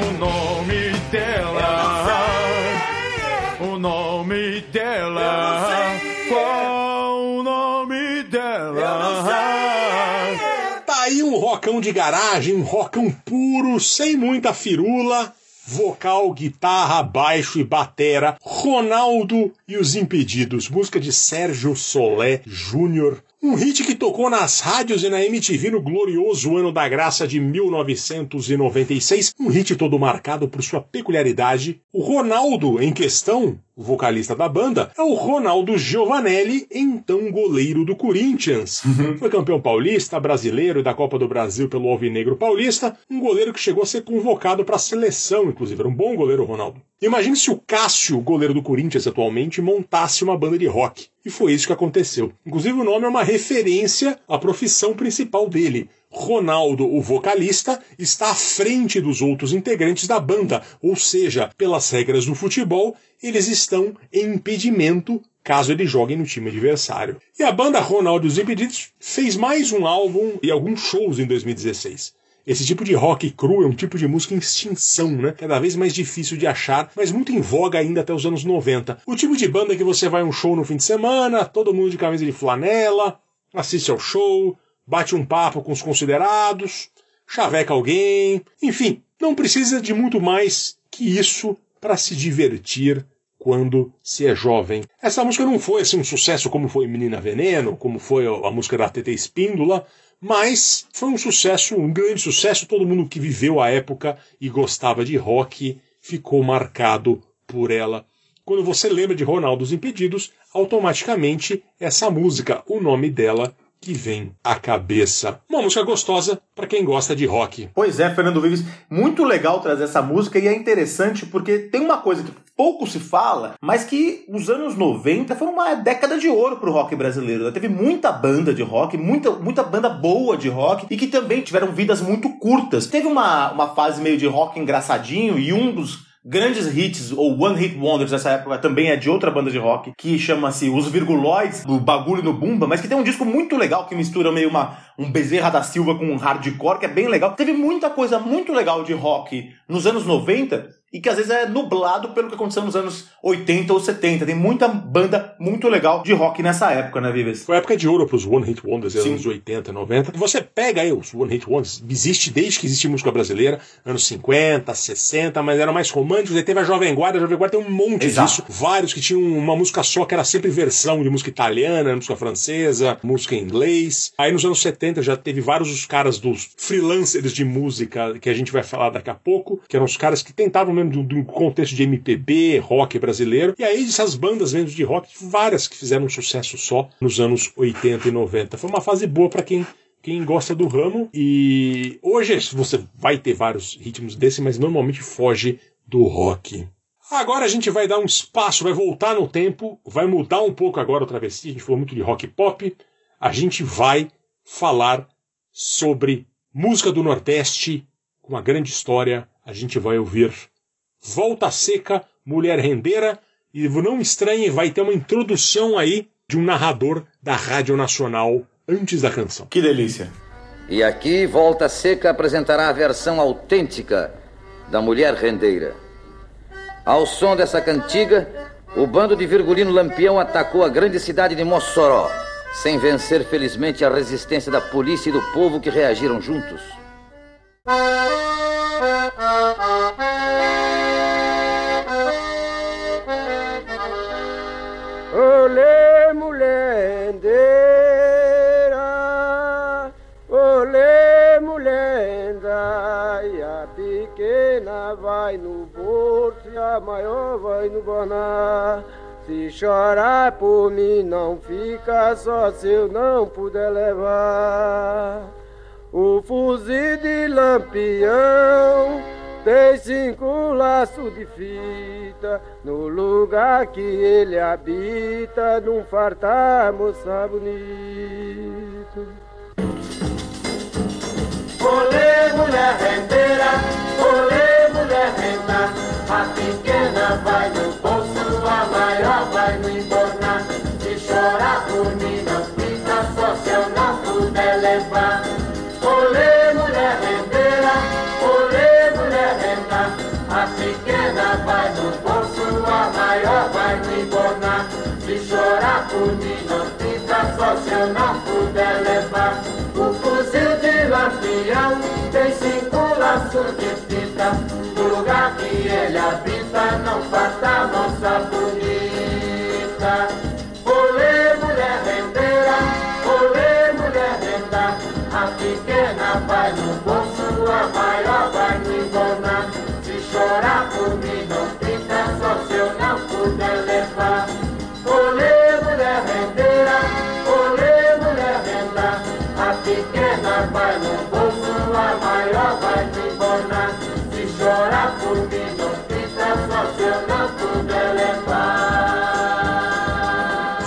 O nome dela? O nome dela? Qual o nome dela? Tá aí um rocão de garagem, um rocão puro, sem muita firula. Vocal, guitarra, baixo e batera. Ronaldo e os Impedidos. Música de Sérgio Solé Júnior. Um hit que tocou nas rádios e na MTV no glorioso ano da graça de 1996. Um hit todo marcado por sua peculiaridade. O Ronaldo, em questão, o vocalista da banda, é o Ronaldo Giovanelli, então goleiro do Corinthians. Foi campeão paulista, brasileiro e da Copa do Brasil pelo Alvinegro Paulista, um goleiro que chegou a ser convocado para a seleção, inclusive. Era um bom goleiro, Ronaldo. Imagine se o Cássio, goleiro do Corinthians atualmente, montasse uma banda de rock. E foi isso que aconteceu. Inclusive, o nome é uma referência à profissão principal dele. Ronaldo, o vocalista, está à frente dos outros integrantes da banda, ou seja, pelas regras do futebol, eles estão em impedimento caso eles joguem no time adversário. E a banda Ronaldo e os Impedidos fez mais um álbum e alguns shows em 2016. Esse tipo de rock cru é um tipo de música em extinção, né? Cada vez mais difícil de achar, mas muito em voga ainda até os anos 90. O tipo de banda que você vai a um show no fim de semana, todo mundo de camisa de flanela, assiste ao show, bate um papo com os considerados, chaveca alguém, enfim, não precisa de muito mais que isso para se divertir quando se é jovem. Essa música não foi assim um sucesso como foi Menina Veneno, como foi a música da TT Espíndola, mas foi um sucesso, um grande sucesso. Todo mundo que viveu a época e gostava de rock ficou marcado por ela. Quando você lembra de Ronaldo os Impedidos, automaticamente essa música, o nome dela que vem à cabeça. Uma música gostosa para quem gosta de rock. Pois é, Fernando Vives, muito legal trazer essa música e é interessante porque tem uma coisa que pouco se fala, mas que os anos 90 foram uma década de ouro pro rock brasileiro. né? Teve muita banda de rock, muita, muita banda boa de rock e que também tiveram vidas muito curtas. Teve uma, uma fase meio de rock engraçadinho e um dos grandes hits, ou One Hit Wonders dessa época, também é de outra banda de rock, que chama-se Os Virguloides, do Bagulho no Bumba, mas que tem um disco muito legal que mistura meio uma, um Bezerra da Silva com um hardcore, que é bem legal. Teve muita coisa muito legal de rock nos anos 90 e que às vezes é nublado pelo que aconteceu nos anos 80 ou 70. Tem muita banda muito legal de rock nessa época, né, Vives? Foi a época de ouro pros One Hit Wonders, Sim. anos 80, 90. Você pega aí os One Hit Wonders, existe desde que existe música brasileira, anos 50, 60, mas eram mais românticos. Aí teve a Jovem Guarda, a Jovem Guarda tem um monte Exato. disso. Vários que tinham uma música só, que era sempre versão de música italiana, música francesa, música em inglês. Aí nos anos 70 já teve vários os caras dos freelancers de música, que a gente vai falar daqui a pouco, que eram os caras que tentavam mesmo do, do contexto de MPB, rock brasileiro. E aí essas bandas mesmo de rock, várias que fizeram um sucesso só nos anos 80 e 90. Foi uma fase boa para quem quem gosta do ramo. E hoje você vai ter vários ritmos desse, mas normalmente foge do rock. Agora a gente vai dar um espaço, vai voltar no tempo, vai mudar um pouco agora o travessia. A gente falou muito de rock pop. A gente vai falar sobre música do Nordeste, com uma grande história. A gente vai ouvir Volta Seca, Mulher Rendeira. E não estranhe, vai ter uma introdução aí de um narrador da Rádio Nacional antes da canção. Que delícia. E aqui Volta Seca apresentará a versão autêntica da Mulher Rendeira. Ao som dessa cantiga, o bando de Virgulino Lampião atacou a grande cidade de Mossoró, sem vencer felizmente a resistência da polícia e do povo que reagiram juntos. Olê, mulhendeira, olê, mulhenda, e a pequena vai no porto e a maior vai no baná. Se chorar por mim, não fica só se eu não puder levar. O fuzil de lampião tem cinco laços de fita no lugar que ele habita, num fartar moça bonito. Olê, mulher rendeira, olê, mulher renda. A pequena vai no bolso, a maior vai no embornar. Se chorar por mim, não fica só se eu não puder levar. Olê, mulher rendeira, olê, mulher renda. A pequena vai no bolso, a maior vai no embornar. Se chorar por mim, não fica só se eu não puder levar. O fuzil de lampião tem cinco laços de fita. No lugar que ele habita, não falta moça bonita. Olê, mulher rendeira, olê, mulher renda. A pequena vai no bolso, a maior vai no embornar. Se chorar por mim, não fica só se eu não puder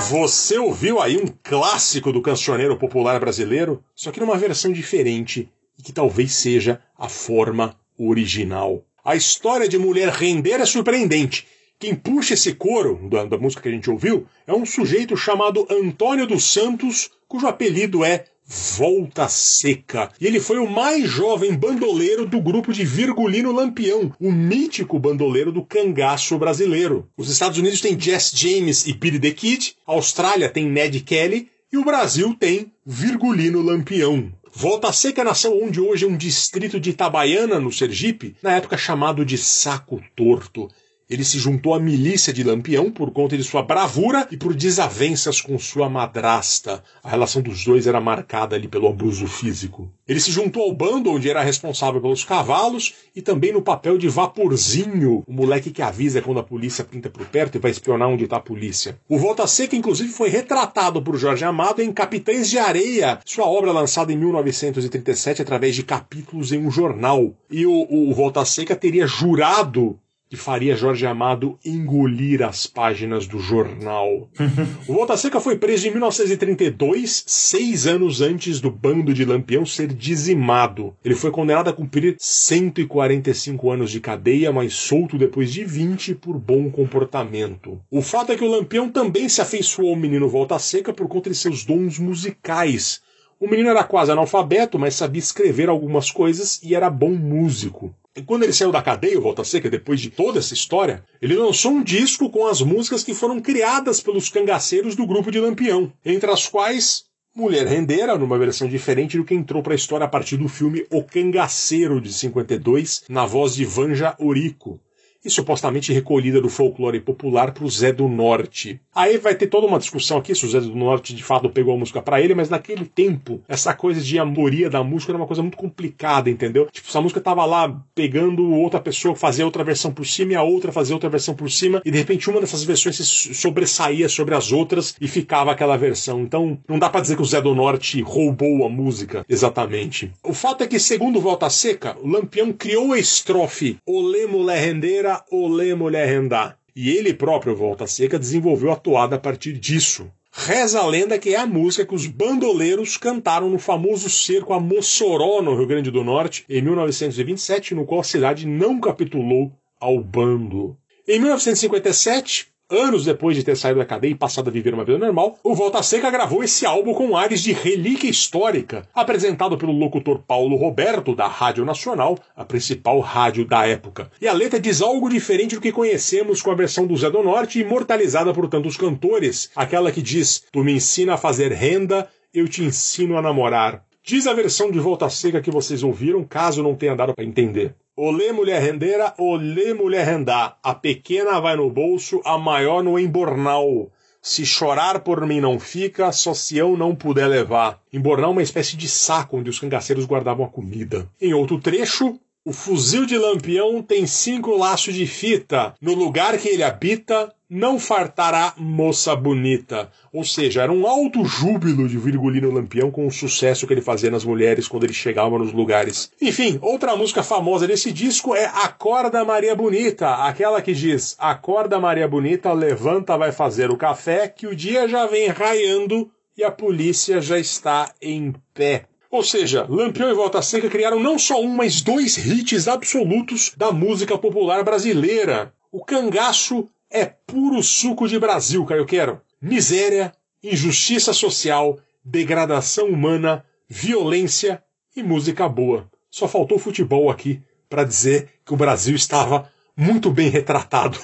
Você ouviu aí um clássico do cancioneiro popular brasileiro, só que numa versão diferente e que talvez seja a forma original. A história de Mulher Render é surpreendente. Quem puxa esse coro da, da música que a gente ouviu é um sujeito chamado Antônio dos Santos, cujo apelido é Volta Seca. E ele foi o mais jovem bandoleiro do grupo de Virgulino Lampião, o mítico bandoleiro do cangaço brasileiro. Os Estados Unidos têm Jess James e Billy the Kid, a Austrália tem Ned Kelly e o Brasil tem Virgulino Lampião. Volta Seca nasceu onde hoje é um distrito de Itabaiana, no Sergipe, na época chamado de Saco Torto. Ele se juntou à milícia de Lampião por conta de sua bravura e por desavenças com sua madrasta. A relação dos dois era marcada ali pelo abuso físico. Ele se juntou ao bando onde era responsável pelos cavalos e também no papel de vaporzinho, o moleque que avisa quando a polícia pinta por perto e vai espionar onde está a polícia. O Volta Seca, inclusive, foi retratado por Jorge Amado em Capitães de Areia, sua obra lançada em 1937 através de capítulos em um jornal. E o, o Volta Seca teria jurado que faria Jorge Amado engolir as páginas do jornal. o Volta Seca foi preso em 1932, seis anos antes do bando de Lampião ser dizimado. Ele foi condenado a cumprir 145 anos de cadeia, mas solto depois de 20 por bom comportamento. O fato é que o Lampião também se afeiçoou ao menino Volta Seca por conta de seus dons musicais. O menino era quase analfabeto, mas sabia escrever algumas coisas e era bom músico. Quando ele saiu da cadeia, o Volta Seca, depois de toda essa história, ele lançou um disco com as músicas que foram criadas pelos cangaceiros do grupo de Lampião, entre as quais Mulher Rendeira, numa versão diferente do que entrou para a história a partir do filme O Cangaceiro, de 52, na voz de Vanja Orico e supostamente recolhida do folclore popular para o Zé do Norte. Aí vai ter toda uma discussão aqui se o Zé do Norte de fato pegou a música para ele, mas naquele tempo, essa coisa de amoria da música era uma coisa muito complicada, entendeu? Tipo, essa música tava lá pegando outra pessoa fazer outra versão por cima e a outra fazer outra versão por cima, e de repente uma dessas versões se sobressaía sobre as outras e ficava aquela versão. Então, não dá para dizer que o Zé do Norte roubou a música exatamente. O fato é que, segundo Volta Seca, o Lampião criou a estrofe Olê mulher rendeira, olê mulher rendar. E ele próprio, Volta Seca, desenvolveu a toada a partir disso. Reza a lenda que é a música que os bandoleiros cantaram no famoso cerco a Mossoró, no Rio Grande do Norte, em 1927, no qual a cidade não capitulou ao bando. Em 1957, anos depois de ter saído da cadeia e passado a viver uma vida normal, o Volta Seca gravou esse álbum com ares de relíquia histórica, apresentado pelo locutor Paulo Roberto, da Rádio Nacional, a principal rádio da época. E a letra diz algo diferente do que conhecemos com a versão do Zé do Norte, imortalizada por tantos cantores, aquela que diz: Tu me ensina a fazer renda, eu te ensino a namorar. Diz a versão de Volta Seca que vocês ouviram, caso não tenha dado para entender. Olê mulher rendeira, olê mulher rendar. A pequena vai no bolso, a maior no embornal. Se chorar por mim não fica, só se eu não puder levar. Embornal é uma espécie de saco onde os cangaceiros guardavam a comida. Em outro trecho, o fuzil de Lampião tem cinco laços de fita. No lugar que ele habita, não fartará moça bonita. Ou seja, era um alto júbilo de Virgulino Lampião com o sucesso que ele fazia nas mulheres quando ele chegava nos lugares. Enfim, outra música famosa desse disco é Acorda Maria Bonita, aquela que diz: Acorda Maria Bonita, levanta, vai fazer o café, que o dia já vem raiando e a polícia já está em pé. Ou seja, Lampião e Volta Seca criaram não só um, mas dois hits absolutos da música popular brasileira. O cangaço é puro suco de Brasil, Caio Quero. Miséria, injustiça social, degradação humana, violência e música boa. Só faltou futebol aqui para dizer que o Brasil estava muito bem retratado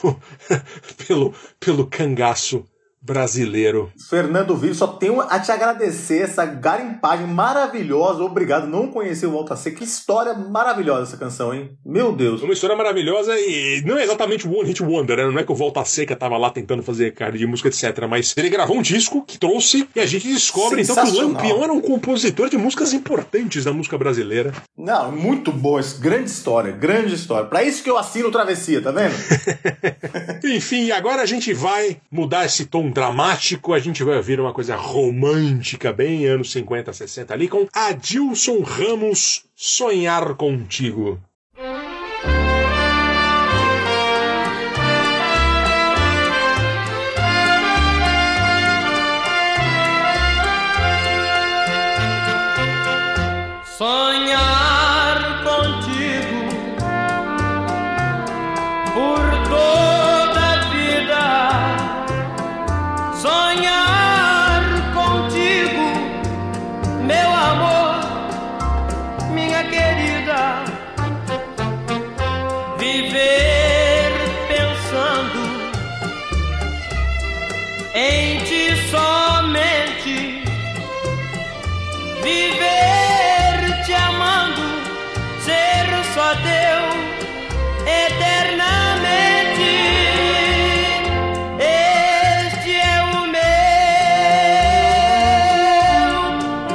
pelo, pelo cangaço brasileiro. Fernando Vives, só tenho a te agradecer essa garimpagem maravilhosa. Obrigado, não conheci o Volta Seca. Que história maravilhosa essa canção, hein? Meu Deus. Uma história maravilhosa e não é exatamente o One Hit Wonder, né? Não é que o Volta Seca tava lá tentando fazer cara de música, etc. Mas ele gravou um disco que trouxe e a gente descobre então que o. Lampião era um compositor de músicas importantes da música brasileira. Não, muito boa. Grande história, grande história. Pra isso que eu assino Travessia, tá vendo? Enfim, agora a gente vai mudar esse tom dramático, a gente vai ouvir uma coisa romântica, bem anos 50, 60 ali, com Adilson Ramos, Sonhar Contigo. Viver te amando, ser só teu eternamente. Este é o meu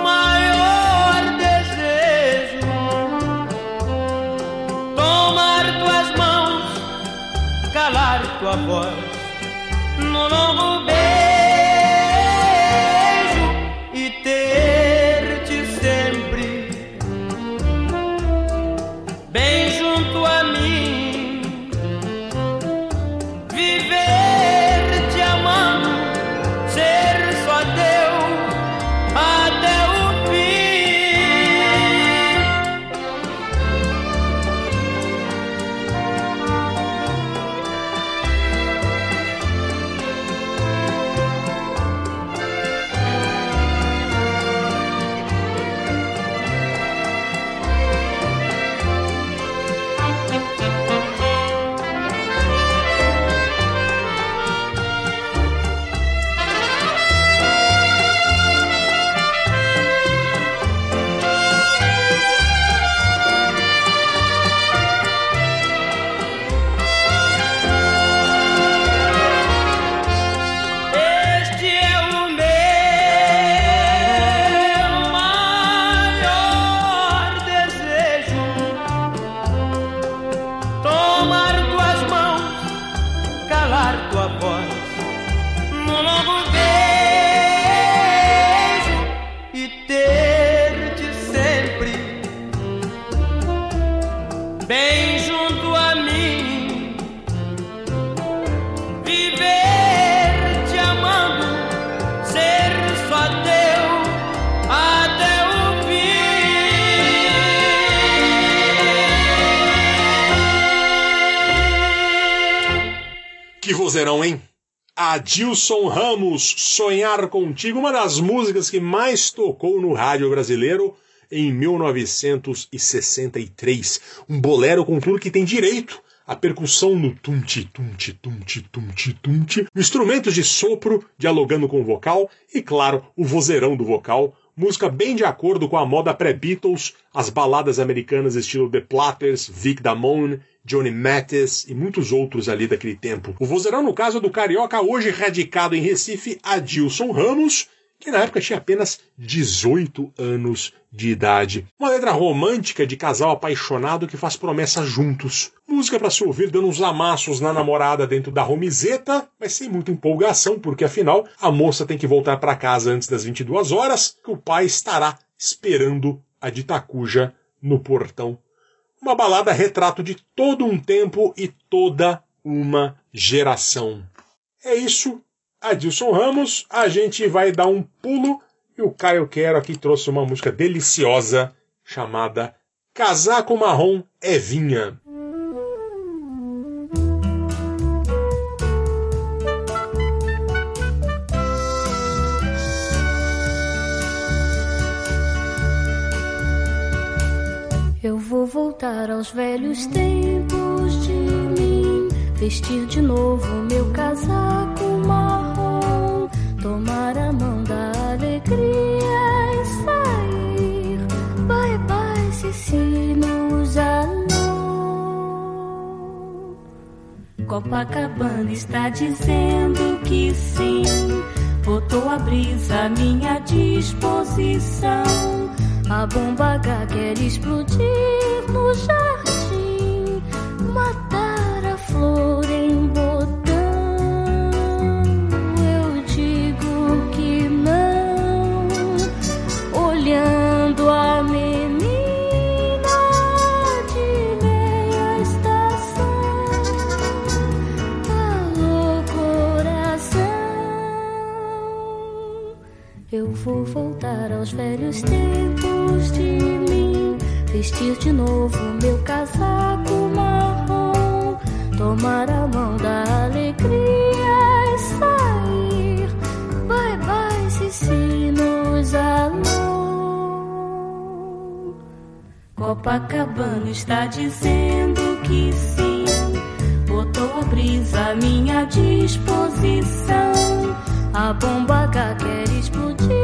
maior desejo. Tomar tuas mãos, calar tua voz vozeirão, hein? Adilson Ramos, Sonhar Contigo, uma das músicas que mais tocou no rádio brasileiro em 1963. Um bolero com tudo que tem direito. A percussão no tum-ti, tum-ti, tum-ti, tum-ti, tum-ti, instrumentos de sopro dialogando com o vocal e, claro, o vozeirão do vocal. Música bem de acordo com a moda pré-Beatles, as baladas americanas estilo The Platters, Vic Damone, Johnny Mathis e muitos outros ali daquele tempo. O vozeirão, no caso, é do carioca, hoje radicado em Recife, Adilson Ramos, que na época tinha apenas 18 anos de idade. Uma letra romântica de casal apaixonado que faz promessas juntos. Música para se ouvir dando uns amassos na namorada dentro da romizeta, mas sem muita empolgação, porque afinal a moça tem que voltar para casa antes das 22 horas, que o pai estará esperando a de Tacuja no portão. Uma balada retrato de todo um tempo e toda uma geração. É isso. Adilson Ramos, a gente vai dar um pulo e o Caio Quero aqui trouxe uma música deliciosa chamada Casaco Marrom é Vinha. Voltar aos velhos tempos de mim, vestir de novo meu casaco marrom, tomar a mão da alegria e sair. Bye bye, Cecinos alô. Copacabana está dizendo que sim, botou a brisa à minha disposição. A bomba H quer explodir no jardim, matar a flor em botão. Eu digo que não, olhando a menina de meia estação. Alô, coração. Eu vou voltar aos velhos tempos vestir de novo meu casaco marrom, tomar a mão da alegria e sair. Bye bye, Cicinos, alô. Copacabana está dizendo que sim, à minha disposição. A bomba H quer explodir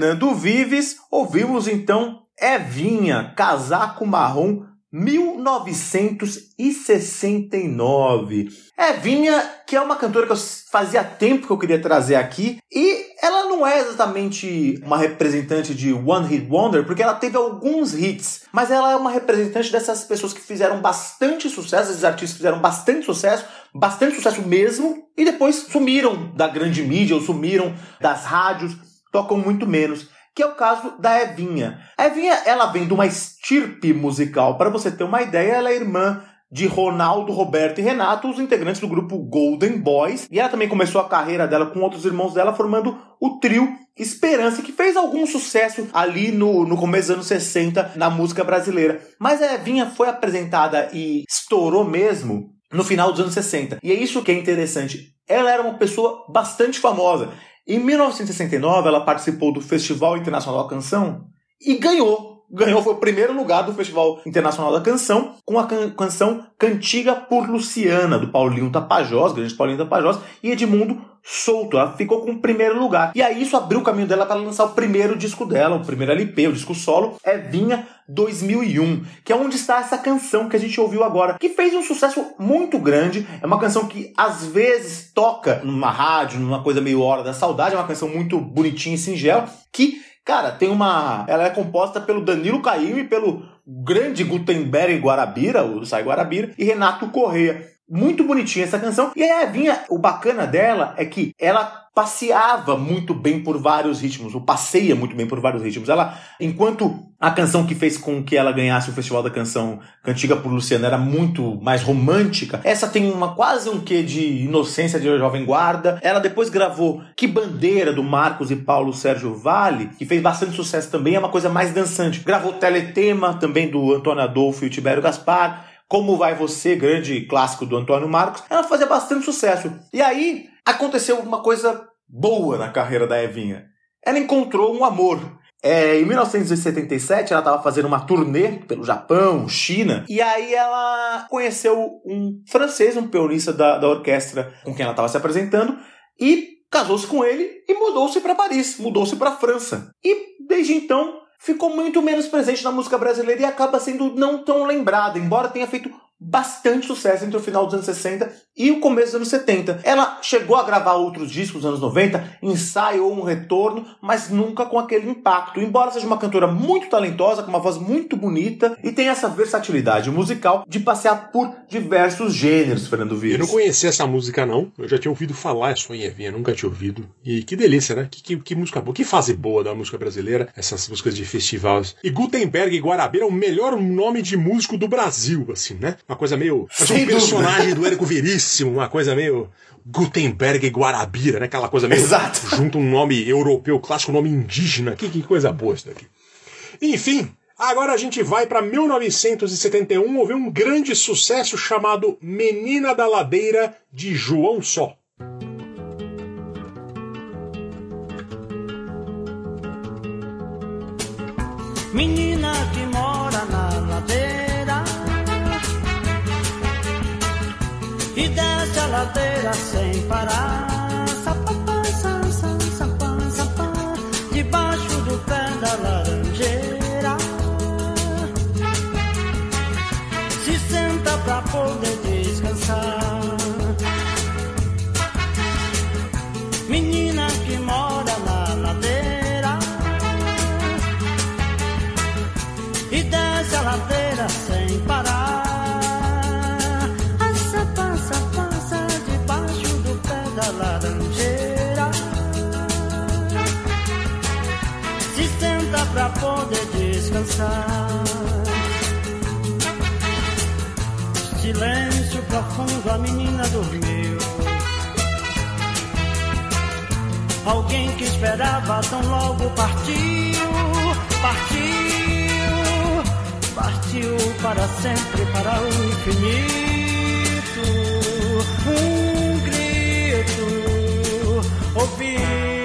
Fernando Vives, ouvimos então Evinha, Casaco Marrom, 1969. Evinha, que é uma cantora que eu fazia tempo que eu queria trazer aqui, e ela não é exatamente uma representante de One Hit Wonder, porque ela teve alguns hits, mas ela é uma representante dessas pessoas que fizeram bastante sucesso, esses artistas fizeram bastante sucesso, bastante sucesso mesmo, e depois sumiram da grande mídia, ou sumiram das rádios, tocam muito menos que é o caso da Evinha. A Evinha, ela vem de uma estirpe musical. Para você ter uma ideia, ela é irmã de Ronaldo, Roberto e Renato, os integrantes do grupo Golden Boys. E ela também começou a carreira dela com outros irmãos dela, formando o trio Esperança, que fez algum sucesso ali no, no começo dos anos 60 na música brasileira. Mas a Evinha foi apresentada e estourou mesmo no final dos anos 60. E é isso que é interessante. Ela era uma pessoa bastante famosa. Em 1969, ela participou do Festival Internacional da Canção e ganhou. Ganhou, foi o primeiro lugar do Festival Internacional da Canção com a can canção Cantiga por Luciana, do Paulinho Tapajós, grande Paulinho Tapajós, e Edmundo Souto. Ela ficou com o primeiro lugar. E aí isso abriu o caminho dela para lançar o primeiro disco dela, o primeiro LP, o disco solo, é Vinha 2001, que é onde está essa canção que a gente ouviu agora, que fez um sucesso muito grande. É uma canção que às vezes toca numa rádio, numa coisa meio hora da saudade, é uma canção muito bonitinha e singela, que Cara, tem uma. Ela é composta pelo Danilo Caio e pelo grande Gutenberg Guarabira, o Sai Guarabira, e Renato Correia. Muito bonitinha essa canção. E a Evinha, o bacana dela é que ela passeava muito bem por vários ritmos, ou passeia muito bem por vários ritmos. Ela, enquanto a canção que fez com que ela ganhasse o Festival da Canção Cantiga por Luciana era muito mais romântica, essa tem uma quase um quê de inocência de jovem guarda. Ela depois gravou Que Bandeira do Marcos e Paulo Sérgio Vale, que fez bastante sucesso também, é uma coisa mais dançante. Gravou Teletema também do Antônio Adolfo e o Tibério Gaspar. Como Vai Você, grande clássico do Antônio Marcos, ela fazia bastante sucesso. E aí aconteceu uma coisa boa na carreira da Evinha. Ela encontrou um amor. É, em 1977, ela estava fazendo uma turnê pelo Japão, China, e aí ela conheceu um francês, um pianista da, da orquestra com quem ela estava se apresentando, e casou-se com ele e mudou-se para Paris, mudou-se para França. E desde então ficou muito menos presente na música brasileira e acaba sendo não tão lembrada, embora tenha feito bastante sucesso entre o final dos anos 60 e o começo dos anos 70. Ela chegou a gravar outros discos nos anos 90, ensaiou um retorno, mas nunca com aquele impacto. Embora seja uma cantora muito talentosa, com uma voz muito bonita e tem essa versatilidade musical de passear por diversos gêneros, Fernando Vives. Eu não conhecia essa música, não. Eu já tinha ouvido falar, é só em nunca tinha ouvido. E que delícia, né? Que, que, que música boa, que fase boa da música brasileira, essas músicas de festivais. E Gutenberg e Guarabira é o melhor nome de músico do Brasil, assim, né? Uma coisa meio. Sem um personagem do Érico Veríssimo, uma coisa meio. Gutenberg e Guarabira, né? Aquela coisa meio. Exato. Junto um nome europeu clássico, um nome indígena. Que, que coisa boa isso daqui. Enfim, agora a gente vai para 1971 ouvir um grande sucesso chamado Menina da Ladeira de João Só. Menina que mora na ladeira E desce a ladeira sem parar Silêncio profundo, a menina dormiu. Alguém que esperava tão logo partiu, partiu, partiu para sempre, para o infinito. Um grito ouviu.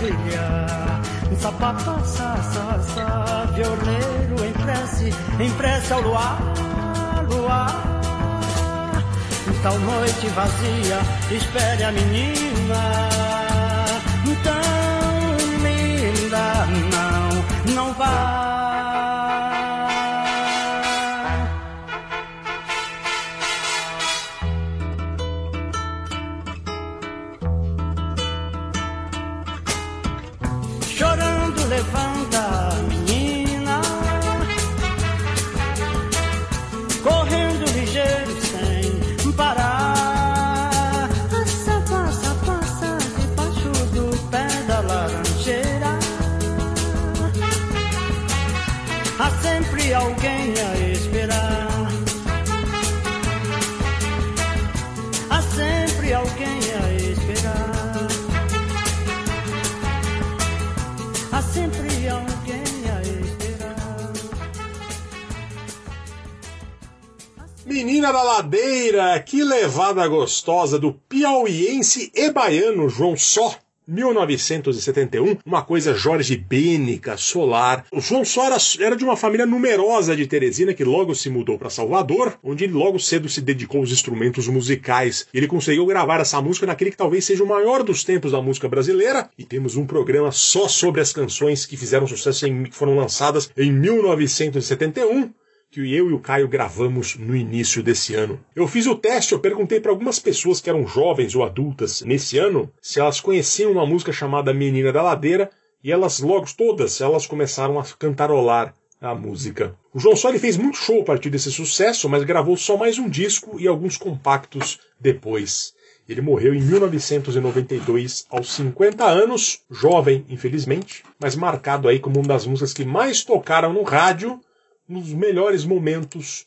Brilhar. Sapapá, sa, sa, sa, violeiro em prece, em prece ao luar, luar. Tal noite vazia, espere a menina. Tão linda, não, não vai. Que levada gostosa do piauiense e baiano João Só. 1971, uma coisa Jorge Bênica, Solar. O João Só era, era de uma família numerosa de Teresina que logo se mudou para Salvador, onde ele logo cedo se dedicou aos instrumentos musicais. Ele conseguiu gravar essa música naquele que talvez seja o maior dos tempos da música brasileira, e temos um programa só sobre as canções que fizeram sucesso que foram lançadas em 1971 que eu e o Caio gravamos no início desse ano. Eu fiz o teste, eu perguntei para algumas pessoas que eram jovens ou adultas nesse ano se elas conheciam uma música chamada Menina da Ladeira e elas logo todas elas começaram a cantarolar a música. O João ele fez muito show a partir desse sucesso, mas gravou só mais um disco e alguns compactos depois. Ele morreu em 1992, aos 50 anos, jovem, infelizmente, mas marcado aí como uma das músicas que mais tocaram no rádio nos melhores momentos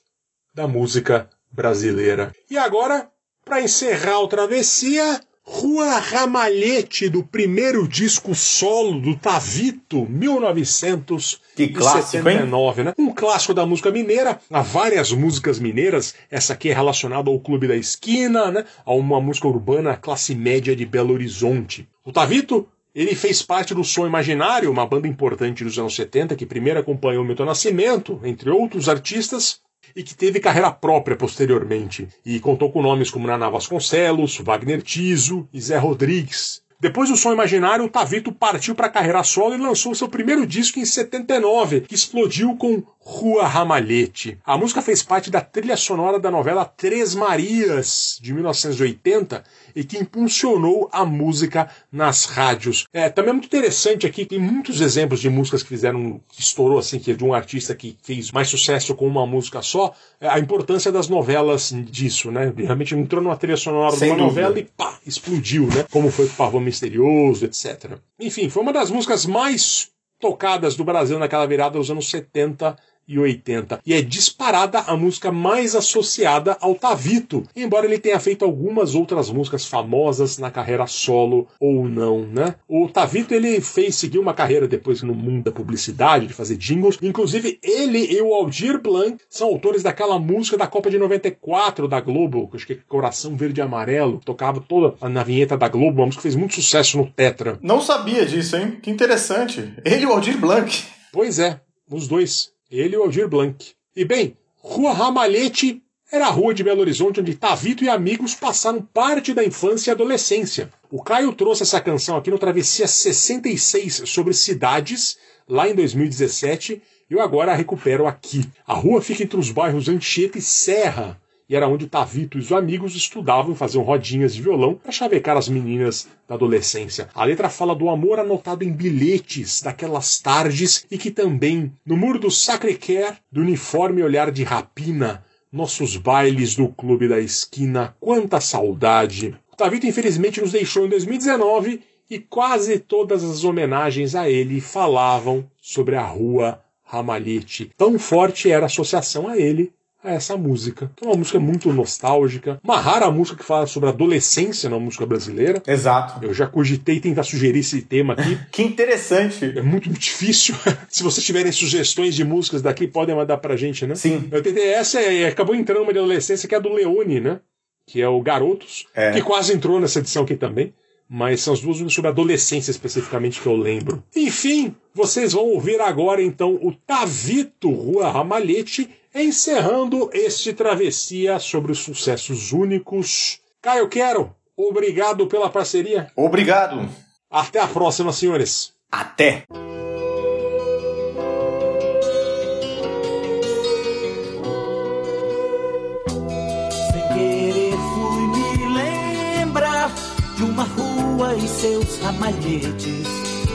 da música brasileira. E agora, para encerrar a travessia, Rua Ramalhete, do primeiro disco solo do Tavito, 1979, né? Um clássico da música mineira. Há várias músicas mineiras. Essa aqui é relacionada ao Clube da Esquina, né? A uma música urbana classe média de Belo Horizonte. O Tavito ele fez parte do Som Imaginário, uma banda importante dos anos 70 que primeiro acompanhou Milton Nascimento, entre outros artistas, e que teve carreira própria posteriormente, e contou com nomes como Naná Vasconcelos, Wagner Tiso e Zé Rodrigues. Depois do Som Imaginário, o Tavito partiu para a carreira solo e lançou seu primeiro disco em 79, que explodiu com Rua Ramalhete. A música fez parte da trilha sonora da novela Três Marias, de 1980, e que impulsionou a música nas rádios. É, também é muito interessante aqui, tem muitos exemplos de músicas que fizeram, que estourou assim, que é de um artista que fez mais sucesso com uma música só, é, a importância das novelas disso, né? Realmente entrou numa trilha sonora Sem de uma dúvida. novela e pá, explodiu, né? Como foi com Pavão Misterioso, etc. Enfim, foi uma das músicas mais tocadas do Brasil naquela virada dos anos 70 e 80. E é disparada a música mais associada ao Tavito, embora ele tenha feito algumas outras músicas famosas na carreira solo ou não, né? O Tavito ele fez seguir uma carreira depois no mundo da publicidade, de fazer jingles. Inclusive, ele e o Aldir Blanc são autores daquela música da Copa de 94 da Globo, que acho que é Coração Verde e Amarelo, tocava toda na vinheta da Globo, uma música que fez muito sucesso no Tetra. Não sabia disso, hein? Que interessante. Ele e o Aldir Blanc. Pois é. Os dois, ele e o Aldir Blanc. E bem, Rua Ramalhete era a rua de Belo Horizonte onde Tavito e amigos passaram parte da infância e adolescência. O Caio trouxe essa canção aqui no Travessia 66 sobre cidades, lá em 2017, e eu agora a recupero aqui. A rua fica entre os bairros Anchieta e Serra, era onde Tavito e os amigos estudavam faziam rodinhas de violão para chavecar as meninas da adolescência. A letra fala do amor anotado em bilhetes daquelas tardes e que também, no muro do Sacré-Cœur, do uniforme olhar de rapina, nossos bailes do clube da esquina, quanta saudade. O Tavito infelizmente nos deixou em 2019 e quase todas as homenagens a ele falavam sobre a rua Ramalhete. Tão forte era a associação a ele a essa música. É uma música muito nostálgica, uma rara música que fala sobre adolescência na música brasileira. Exato. Eu já cogitei tentar sugerir esse tema aqui. que interessante. É muito difícil. Se vocês tiverem sugestões de músicas daqui, podem mandar pra gente, né? Sim. Eu tentei essa é, acabou entrando uma de adolescência que é a do Leone, né? Que é o Garotos, É. que quase entrou nessa edição aqui também. Mas são as duas sobre adolescência especificamente que eu lembro. Enfim, vocês vão ouvir agora então o Tavito Rua Ramalhete encerrando este travessia sobre os sucessos únicos. Caio Quero, obrigado pela parceria. Obrigado. Até a próxima, senhores. Até. Seus ramalhetes,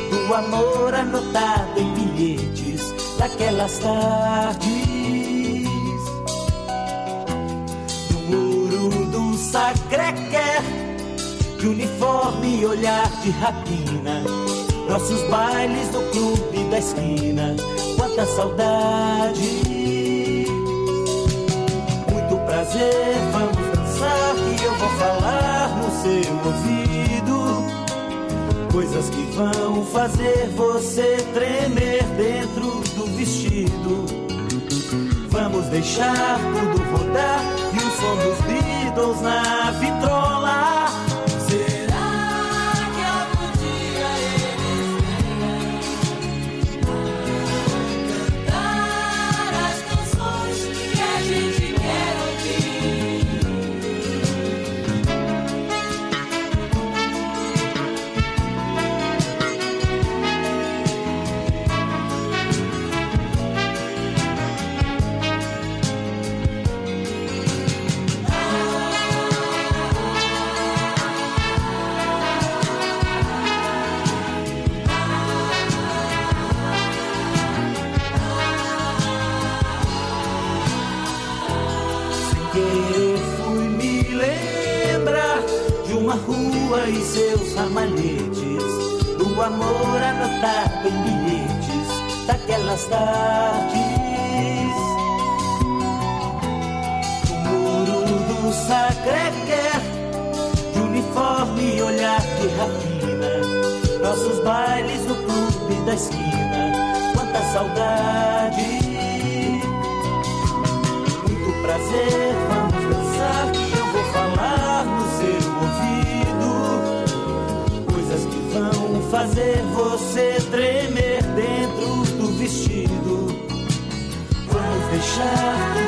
do amor anotado em bilhetes daquelas tardes. No muro do Sacré-Cœur, de uniforme e olhar de rapina, nossos bailes do clube da esquina, quanta saudade. Muito prazer, vamos dançar e eu vou falar no seu ouvido. Coisas que vão fazer você tremer dentro do vestido. Vamos deixar tudo rodar e o som dos Beatles na vitrola. Seus ramalhetes, do amor anotado em bilhetes daquelas tardes. O muro do Sacré-Cœur, de uniforme e olhar de rapina, nossos bailes no clube da esquina, quanta saudade. Muito prazer, tremer dentro do vestido. Vamos deixar